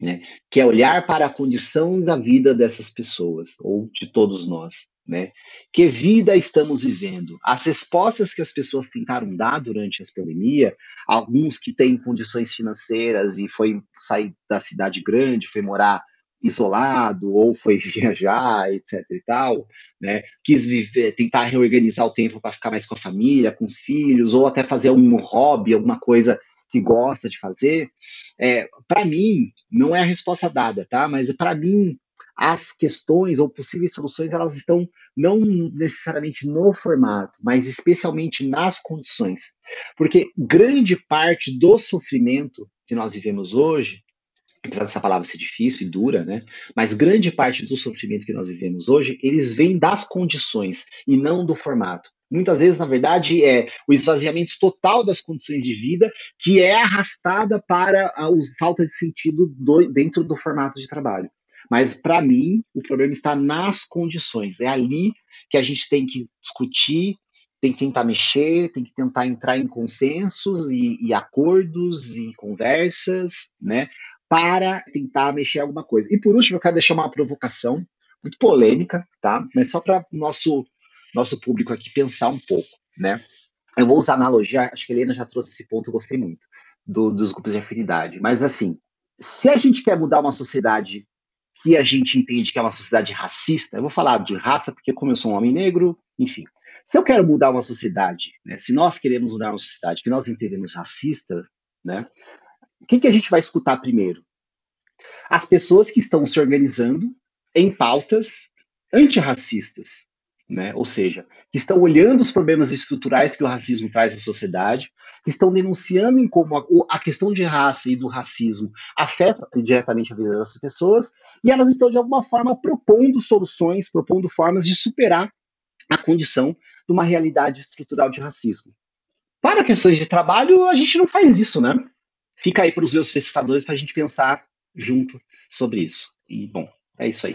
né? Que é olhar para a condição da vida dessas pessoas ou de todos nós, né? Que vida estamos vivendo? As respostas que as pessoas tentaram dar durante essa pandemia, alguns que têm condições financeiras e foi sair da cidade grande, foi morar isolado ou foi viajar, etc e tal, né? Quis viver, tentar reorganizar o tempo para ficar mais com a família, com os filhos, ou até fazer um hobby, alguma coisa que gosta de fazer. É, para mim, não é a resposta dada, tá? Mas para mim, as questões ou possíveis soluções, elas estão não necessariamente no formato, mas especialmente nas condições. Porque grande parte do sofrimento que nós vivemos hoje apesar dessa palavra ser difícil e dura, né? Mas grande parte do sofrimento que nós vivemos hoje, eles vêm das condições e não do formato. Muitas vezes, na verdade, é o esvaziamento total das condições de vida que é arrastada para a, falta de sentido do, dentro do formato de trabalho. Mas, para mim, o problema está nas condições. É ali que a gente tem que discutir, tem que tentar mexer, tem que tentar entrar em consensos e, e acordos e conversas, né? para tentar mexer alguma coisa. E por último, eu quero deixar uma provocação muito polêmica, tá? Mas só para nosso nosso público aqui pensar um pouco, né? Eu vou usar analogia, acho que a Helena já trouxe esse ponto, eu gostei muito do, dos grupos de afinidade. Mas assim, se a gente quer mudar uma sociedade que a gente entende que é uma sociedade racista, eu vou falar de raça porque como eu sou um homem negro, enfim. Se eu quero mudar uma sociedade, né, se nós queremos mudar uma sociedade que nós entendemos racista, né, o que, que a gente vai escutar primeiro? As pessoas que estão se organizando em pautas antirracistas, né? ou seja, que estão olhando os problemas estruturais que o racismo traz à sociedade, que estão denunciando em como a, a questão de raça e do racismo afeta diretamente a vida dessas pessoas, e elas estão, de alguma forma, propondo soluções, propondo formas de superar a condição de uma realidade estrutural de racismo. Para questões de trabalho, a gente não faz isso, né? Fica aí para os meus pesquisadores para a gente pensar junto sobre isso. E, bom, é isso aí.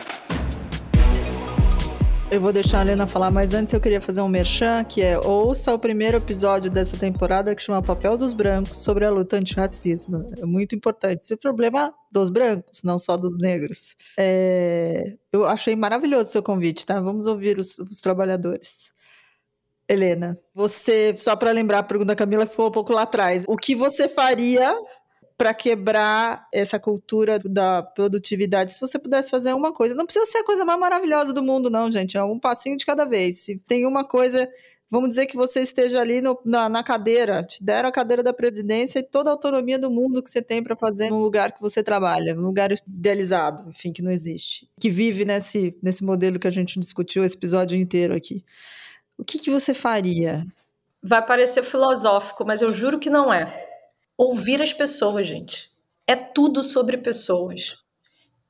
Eu vou deixar a Helena falar, mas antes eu queria fazer um merchan, que é ouça o primeiro episódio dessa temporada que chama Papel dos Brancos sobre a luta antirracismo. É muito importante. Esse é o problema dos brancos, não só dos negros. É... Eu achei maravilhoso o seu convite, tá? Vamos ouvir os, os trabalhadores. Helena, você, só para lembrar a pergunta da Camila que ficou um pouco lá atrás, o que você faria para quebrar essa cultura da produtividade? Se você pudesse fazer uma coisa, não precisa ser a coisa mais maravilhosa do mundo, não, gente, é um passinho de cada vez. Se tem uma coisa vamos dizer que você esteja ali no, na, na, cadeira, te deram a cadeira da presidência e toda a autonomia do mundo que você tem para fazer no lugar que você trabalha, num lugar idealizado, enfim, que não existe, que vive nesse, nesse modelo que a gente discutiu esse episódio inteiro aqui o que, que você faria? Vai parecer filosófico, mas eu juro que não é. Ouvir as pessoas, gente. É tudo sobre pessoas.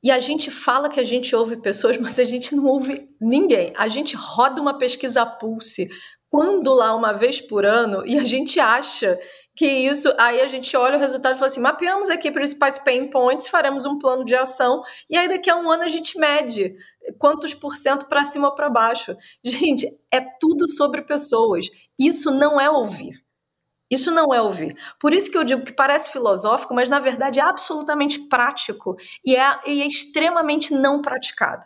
E a gente fala que a gente ouve pessoas, mas a gente não ouve ninguém. A gente roda uma pesquisa pulse quando lá uma vez por ano e a gente acha que isso, aí a gente olha o resultado e fala assim, mapeamos aqui principais pain points, faremos um plano de ação e aí daqui a um ano a gente mede quantos por cento para cima ou para baixo. Gente, é tudo sobre pessoas. Isso não é ouvir. Isso não é ouvir. Por isso que eu digo que parece filosófico, mas na verdade é absolutamente prático e é, e é extremamente não praticado.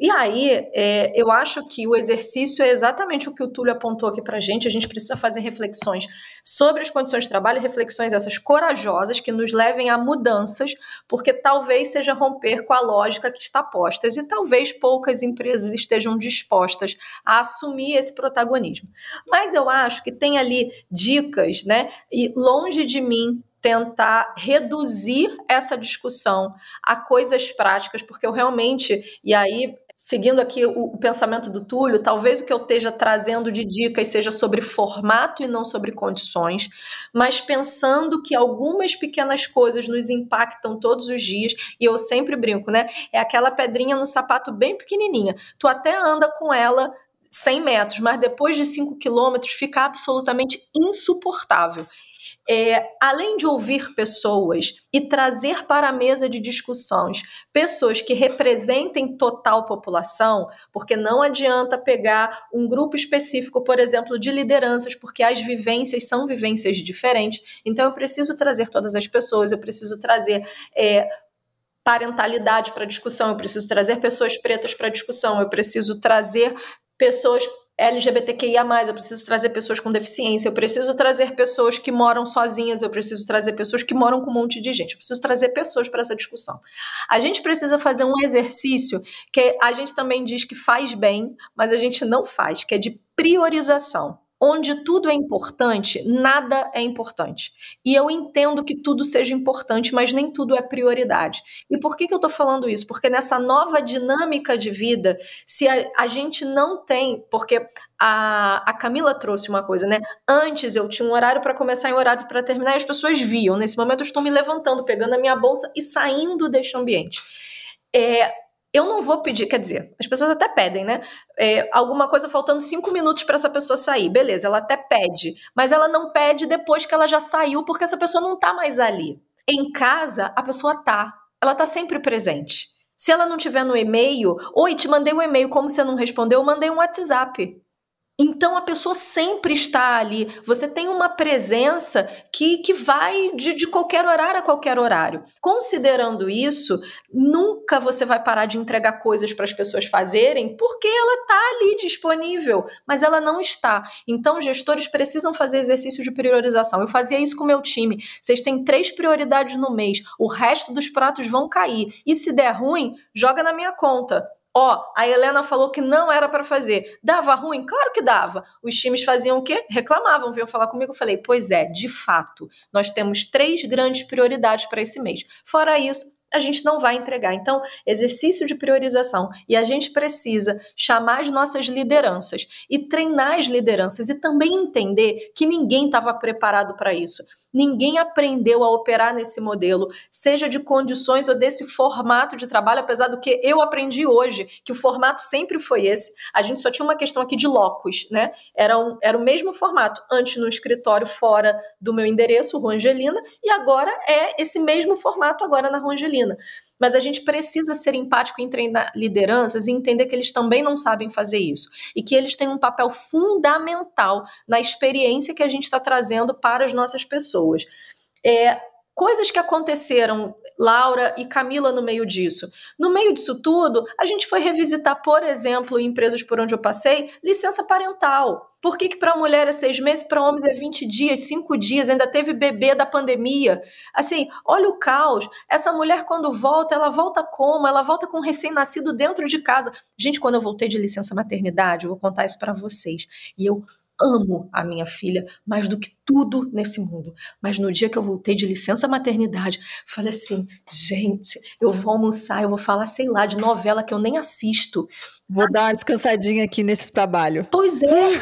E aí, é, eu acho que o exercício é exatamente o que o Túlio apontou aqui para a gente. A gente precisa fazer reflexões sobre as condições de trabalho, reflexões essas corajosas que nos levem a mudanças, porque talvez seja romper com a lógica que está posta e talvez poucas empresas estejam dispostas a assumir esse protagonismo. Mas eu acho que tem ali dicas, né? E longe de mim tentar reduzir essa discussão a coisas práticas, porque eu realmente, e aí seguindo aqui o, o, pensamento do Túlio, talvez o que eu esteja trazendo de dicas seja sobre formato e não sobre condições, mas pensando que algumas pequenas coisas nos impactam todos os dias, e eu sempre brinco, né? É aquela pedrinha no sapato bem pequenininha. Tu até anda com ela 100 metros, mas depois de 5 quilômetros fica absolutamente insuportável é, além de ouvir pessoas e trazer para a mesa de discussões pessoas que representem total população, porque não adianta pegar um grupo específico, por exemplo, de lideranças, porque as vivências são vivências diferentes. Então, eu preciso trazer todas as pessoas, eu preciso trazer. É, parentalidade para discussão, eu preciso trazer pessoas pretas para discussão, eu preciso trazer pessoas LGBTQIA, eu preciso trazer pessoas com deficiência, eu preciso trazer pessoas que moram sozinhas, eu preciso trazer pessoas que moram com um monte de gente, eu preciso trazer pessoas para essa discussão. A gente precisa fazer um exercício que a gente também diz que faz bem, mas a gente não faz, que é de priorização onde tudo é importante, nada é importante. E eu entendo que tudo seja importante, mas nem tudo é prioridade. E por que, que eu estou falando isso? Porque nessa nova dinâmica de vida, se a, a gente não tem. Porque a, a, Camila trouxe uma coisa, né? Antes eu tinha um horário para começar e um horário para terminar, e as pessoas viam. Nesse momento eu estou me levantando, pegando a minha bolsa e saindo deste ambiente. É, eu não vou pedir, quer dizer, as pessoas até pedem, né? É, alguma coisa faltando cinco minutos para essa pessoa sair. Beleza, ela até pede, mas ela não pede depois que ela já saiu, porque essa pessoa não tá mais ali. Em casa, a pessoa tá. Ela tá sempre presente. Se ela não tiver no e-mail, oi, te mandei um e-mail, como você não respondeu, eu mandei um WhatsApp. Então a pessoa sempre está ali. Você tem uma presença que, que vai de, de qualquer horário a qualquer horário. Considerando isso, nunca você vai parar de entregar coisas para as pessoas fazerem, porque ela está ali disponível, mas ela não está. Então, gestores precisam fazer exercício de priorização. Eu fazia isso com o meu time. Vocês têm três prioridades no mês, o resto dos pratos vão cair. E se der ruim, joga na minha conta. Ó, a Helena falou que não era para fazer. Dava ruim? Claro que dava. Os times faziam o quê? Reclamavam, vinham falar comigo. Eu falei, pois é, de fato, nós temos três grandes prioridades para esse mês. Fora isso, a gente não vai entregar. Então, exercício de priorização. E a gente precisa chamar as nossas lideranças e treinar as lideranças e também entender que ninguém estava preparado para isso. Ninguém aprendeu a operar nesse modelo, seja de condições ou desse formato de trabalho, apesar do que eu aprendi hoje, que o formato sempre foi esse. A gente só tinha uma questão aqui de locus, né? Era, um, era o mesmo formato, antes no escritório fora do meu endereço, Rua Angelina, e agora é esse mesmo formato agora na Rua Angelina mas a gente precisa ser empático em treinar lideranças e entender que eles também não sabem fazer isso e que eles têm um papel fundamental na experiência que a gente está trazendo para as nossas pessoas. É, coisas que aconteceram, Laura e Camila no meio disso. No meio disso tudo, a gente foi revisitar, por exemplo, em empresas por onde eu passei, licença parental. Por que, que para mulher é seis meses, para homens é 20 dias, cinco dias, ainda teve bebê da pandemia? Assim, olha o caos. Essa mulher, quando volta, ela volta como? Ela volta com um recém-nascido dentro de casa. Gente, quando eu voltei de licença maternidade, eu vou contar isso para vocês. E eu amo a minha filha mais do que tudo nesse mundo. Mas no dia que eu voltei de licença maternidade, falei assim: gente, eu vou almoçar, eu vou falar, sei lá, de novela que eu nem assisto. Vou dar uma descansadinha aqui nesse trabalho. Pois é.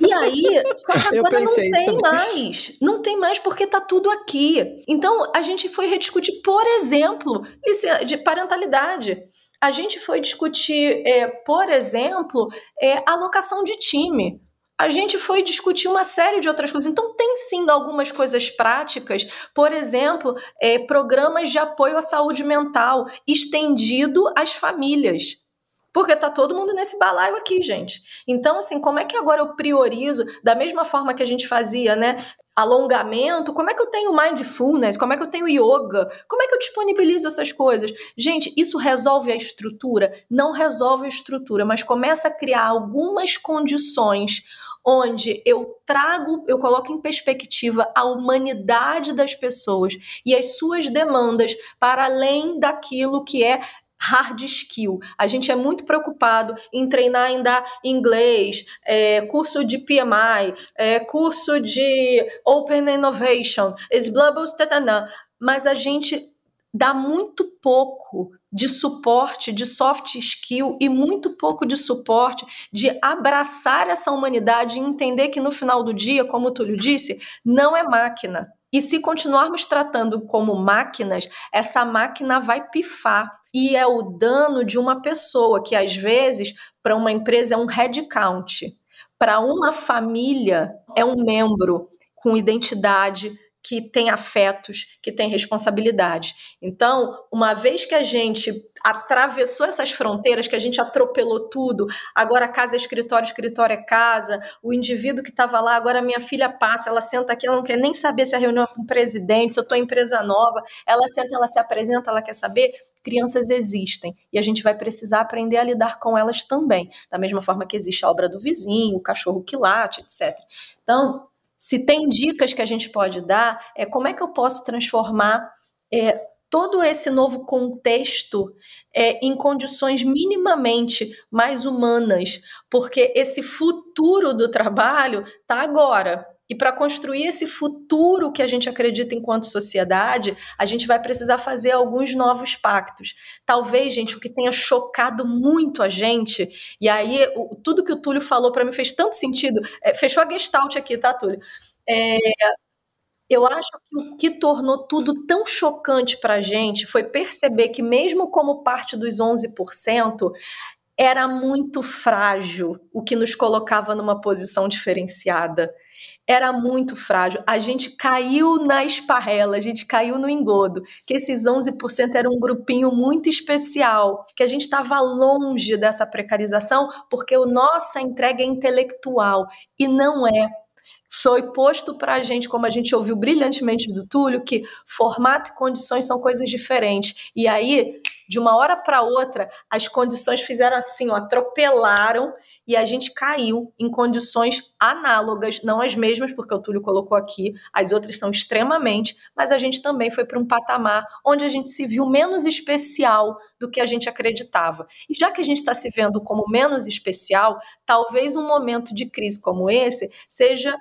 E aí, só que agora não tem mais. Não tem mais porque tá tudo aqui. Então, a gente foi rediscutir, por exemplo, de parentalidade. A gente foi discutir, é, por exemplo, é, alocação de time a gente foi discutir uma série de outras coisas. Então, tem sim algumas coisas práticas, por exemplo, é, programas de apoio à saúde mental estendido às famílias. Porque tá todo mundo nesse balaio aqui, gente. Então, assim, como é que agora eu priorizo, da mesma forma que a gente fazia, né? Alongamento, como é que eu tenho mindfulness? Como é que eu tenho yoga? Como é que eu disponibilizo essas coisas? Gente, isso resolve a estrutura? Não resolve a estrutura, mas começa a criar algumas condições onde eu trago, eu coloco em perspectiva a humanidade das pessoas e as suas demandas para além daquilo que é hard skill. A gente é muito preocupado em treinar dar inglês, é, curso de PMI, é, curso de Open Innovation, tatanã, mas a gente dá muito pouco de suporte, de soft skill e muito pouco de suporte de abraçar essa humanidade e entender que no final do dia, como o Túlio disse, não é máquina. E se continuarmos tratando como máquinas, essa máquina vai pifar. E é o dano de uma pessoa, que às vezes, para uma empresa, é um headcount. Para uma família, é um membro com identidade, que tem afetos, que tem responsabilidade. Então, uma vez que a gente atravessou essas fronteiras, que a gente atropelou tudo, agora casa é escritório, escritório é casa, o indivíduo que estava lá, agora minha filha passa, ela senta aqui, ela não quer nem saber se a reunião é com o presidente, se eu estou em empresa nova, ela senta, ela se apresenta, ela quer saber, crianças existem e a gente vai precisar aprender a lidar com elas também, da mesma forma que existe a obra do vizinho, o cachorro que late, etc. Então, se tem dicas que a gente pode dar, é como é que eu posso transformar é, todo esse novo contexto é, em condições minimamente mais humanas, porque esse futuro do trabalho está agora. E para construir esse futuro que a gente acredita enquanto sociedade, a gente vai precisar fazer alguns novos pactos. Talvez, gente, o que tenha chocado muito a gente, e aí o, tudo que o Túlio falou para mim fez tanto sentido. É, fechou a gestalt aqui, tá, Túlio? É, eu acho que o que tornou tudo tão chocante para a gente foi perceber que, mesmo como parte dos 11%, era muito frágil o que nos colocava numa posição diferenciada era muito frágil. A gente caiu na esparrela, a gente caiu no engodo, que esses 11% era um grupinho muito especial, que a gente estava longe dessa precarização, porque a nossa entrega é intelectual e não é. Foi posto para a gente, como a gente ouviu brilhantemente do Túlio, que formato e condições são coisas diferentes. E aí, de uma hora para outra, as condições fizeram assim, ó, atropelaram e a gente caiu em condições análogas, não as mesmas, porque o Túlio colocou aqui, as outras são extremamente, mas a gente também foi para um patamar onde a gente se viu menos especial do que a gente acreditava. E já que a gente está se vendo como menos especial, talvez um momento de crise como esse seja.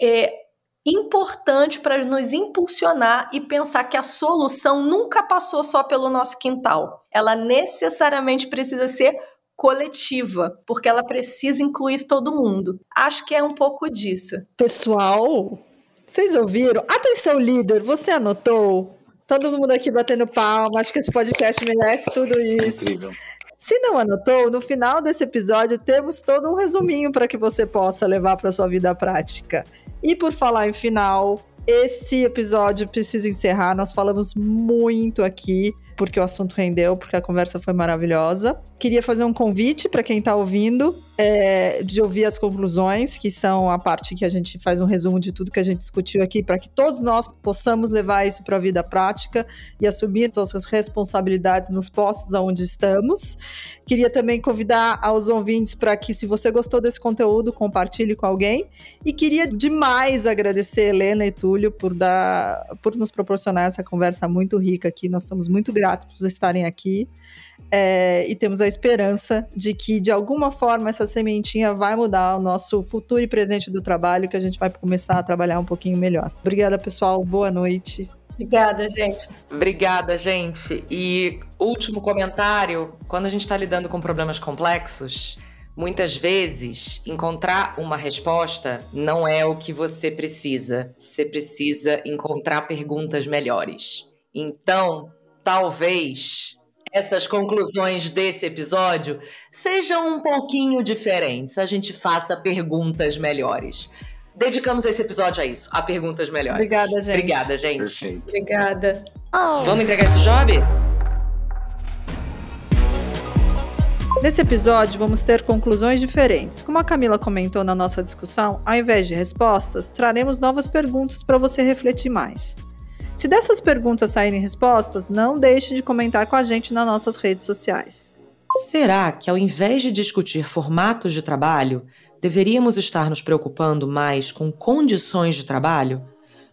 É, importante para nos impulsionar e pensar que a solução nunca passou só pelo nosso quintal. Ela necessariamente precisa ser coletiva, porque ela precisa incluir todo mundo. Acho que é um pouco disso. Pessoal, vocês ouviram? Atenção, líder, você anotou? Todo mundo aqui batendo palma, acho que esse podcast merece tudo isso. Incrível. Se não anotou, no final desse episódio temos todo um resuminho para que você possa levar para sua vida prática. E por falar em final, esse episódio precisa encerrar. Nós falamos muito aqui porque o assunto rendeu, porque a conversa foi maravilhosa. Queria fazer um convite para quem está ouvindo é, de ouvir as conclusões, que são a parte que a gente faz um resumo de tudo que a gente discutiu aqui, para que todos nós possamos levar isso para a vida prática e assumir nossas responsabilidades nos postos onde estamos. Queria também convidar aos ouvintes para que, se você gostou desse conteúdo, compartilhe com alguém. E queria demais agradecer Helena e Túlio por, dar, por nos proporcionar essa conversa muito rica aqui. Nós estamos muito gratos por estarem aqui. É, e temos a esperança de que, de alguma forma, essa sementinha vai mudar o nosso futuro e presente do trabalho, que a gente vai começar a trabalhar um pouquinho melhor. Obrigada, pessoal. Boa noite. Obrigada, gente. Obrigada, gente. E último comentário: quando a gente está lidando com problemas complexos, muitas vezes encontrar uma resposta não é o que você precisa. Você precisa encontrar perguntas melhores. Então, talvez essas conclusões desse episódio sejam um pouquinho diferentes. A gente faça perguntas melhores. Dedicamos esse episódio a isso, a perguntas melhores. Obrigada, gente. Obrigada, gente. Perfeito. Obrigada. Oh. Vamos entregar esse job? Nesse episódio, vamos ter conclusões diferentes. Como a Camila comentou na nossa discussão, ao invés de respostas, traremos novas perguntas para você refletir mais. Se dessas perguntas saírem respostas, não deixe de comentar com a gente nas nossas redes sociais. Será que, ao invés de discutir formatos de trabalho, deveríamos estar nos preocupando mais com condições de trabalho?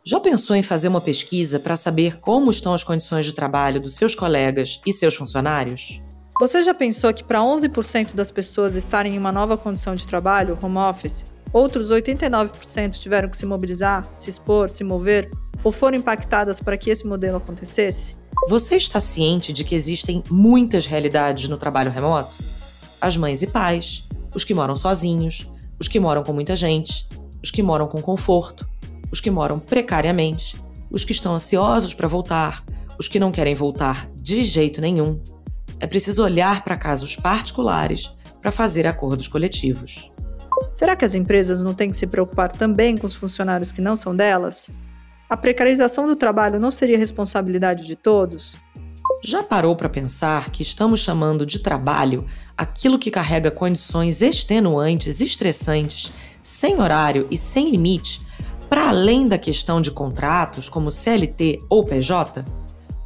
Já pensou em fazer uma pesquisa para saber como estão as condições de trabalho dos seus colegas e seus funcionários? Você já pensou que para 11% das pessoas estarem em uma nova condição de trabalho, home office, outros 89% tiveram que se mobilizar, se expor, se mover ou foram impactadas para que esse modelo acontecesse? Você está ciente de que existem muitas realidades no trabalho remoto? As mães e pais, os que moram sozinhos, os que moram com muita gente, os que moram com conforto, os que moram precariamente, os que estão ansiosos para voltar, os que não querem voltar de jeito nenhum. É preciso olhar para casos particulares para fazer acordos coletivos. Será que as empresas não têm que se preocupar também com os funcionários que não são delas? A precarização do trabalho não seria responsabilidade de todos? Já parou para pensar que estamos chamando de trabalho aquilo que carrega condições extenuantes, estressantes, sem horário e sem limite, para além da questão de contratos como CLT ou PJ?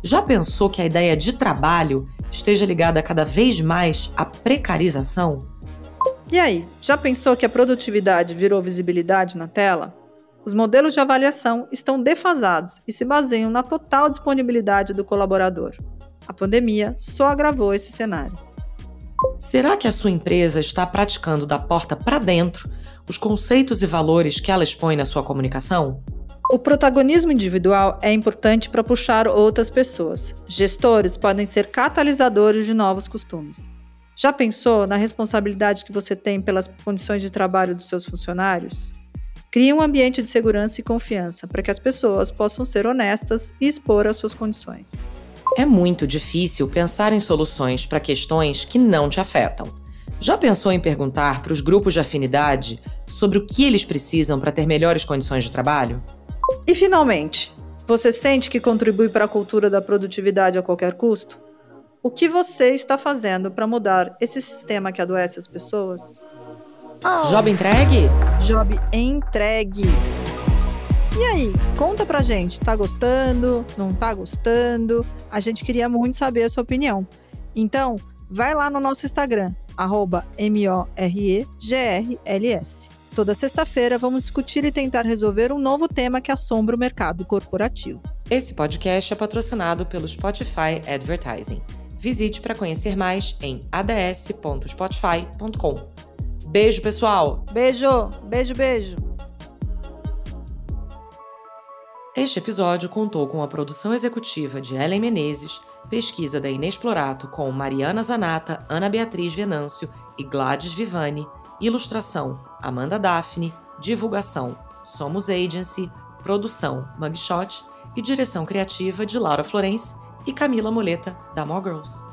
Já pensou que a ideia de trabalho esteja ligada cada vez mais à precarização? E aí, já pensou que a produtividade virou visibilidade na tela? Os modelos de avaliação estão defasados e se baseiam na total disponibilidade do colaborador. A pandemia só agravou esse cenário. Será que a sua empresa está praticando da porta para dentro os conceitos e valores que ela expõe na sua comunicação? O protagonismo individual é importante para puxar outras pessoas. Gestores podem ser catalisadores de novos costumes. Já pensou na responsabilidade que você tem pelas condições de trabalho dos seus funcionários? Crie um ambiente de segurança e confiança para que as pessoas possam ser honestas e expor as suas condições. É muito difícil pensar em soluções para questões que não te afetam. Já pensou em perguntar para os grupos de afinidade sobre o que eles precisam para ter melhores condições de trabalho? E finalmente, você sente que contribui para a cultura da produtividade a qualquer custo? O que você está fazendo para mudar esse sistema que adoece as pessoas? Oh. Job entregue? Job entregue. E aí, conta pra gente, tá gostando? Não tá gostando? A gente queria muito saber a sua opinião. Então, vai lá no nosso Instagram, M-O-R-E-G-R-L-S. Toda sexta-feira vamos discutir e tentar resolver um novo tema que assombra o mercado corporativo. Esse podcast é patrocinado pelo Spotify Advertising. Visite para conhecer mais em ads.spotify.com. Beijo, pessoal! Beijo, beijo, beijo! Este episódio contou com a produção executiva de Ellen Menezes, pesquisa da Inexplorato com Mariana Zanata, Ana Beatriz Venâncio e Gladys Vivani, ilustração Amanda Daphne, divulgação Somos Agency, produção Mugshot e direção criativa de Laura Florence e Camila Moleta, da More Girls.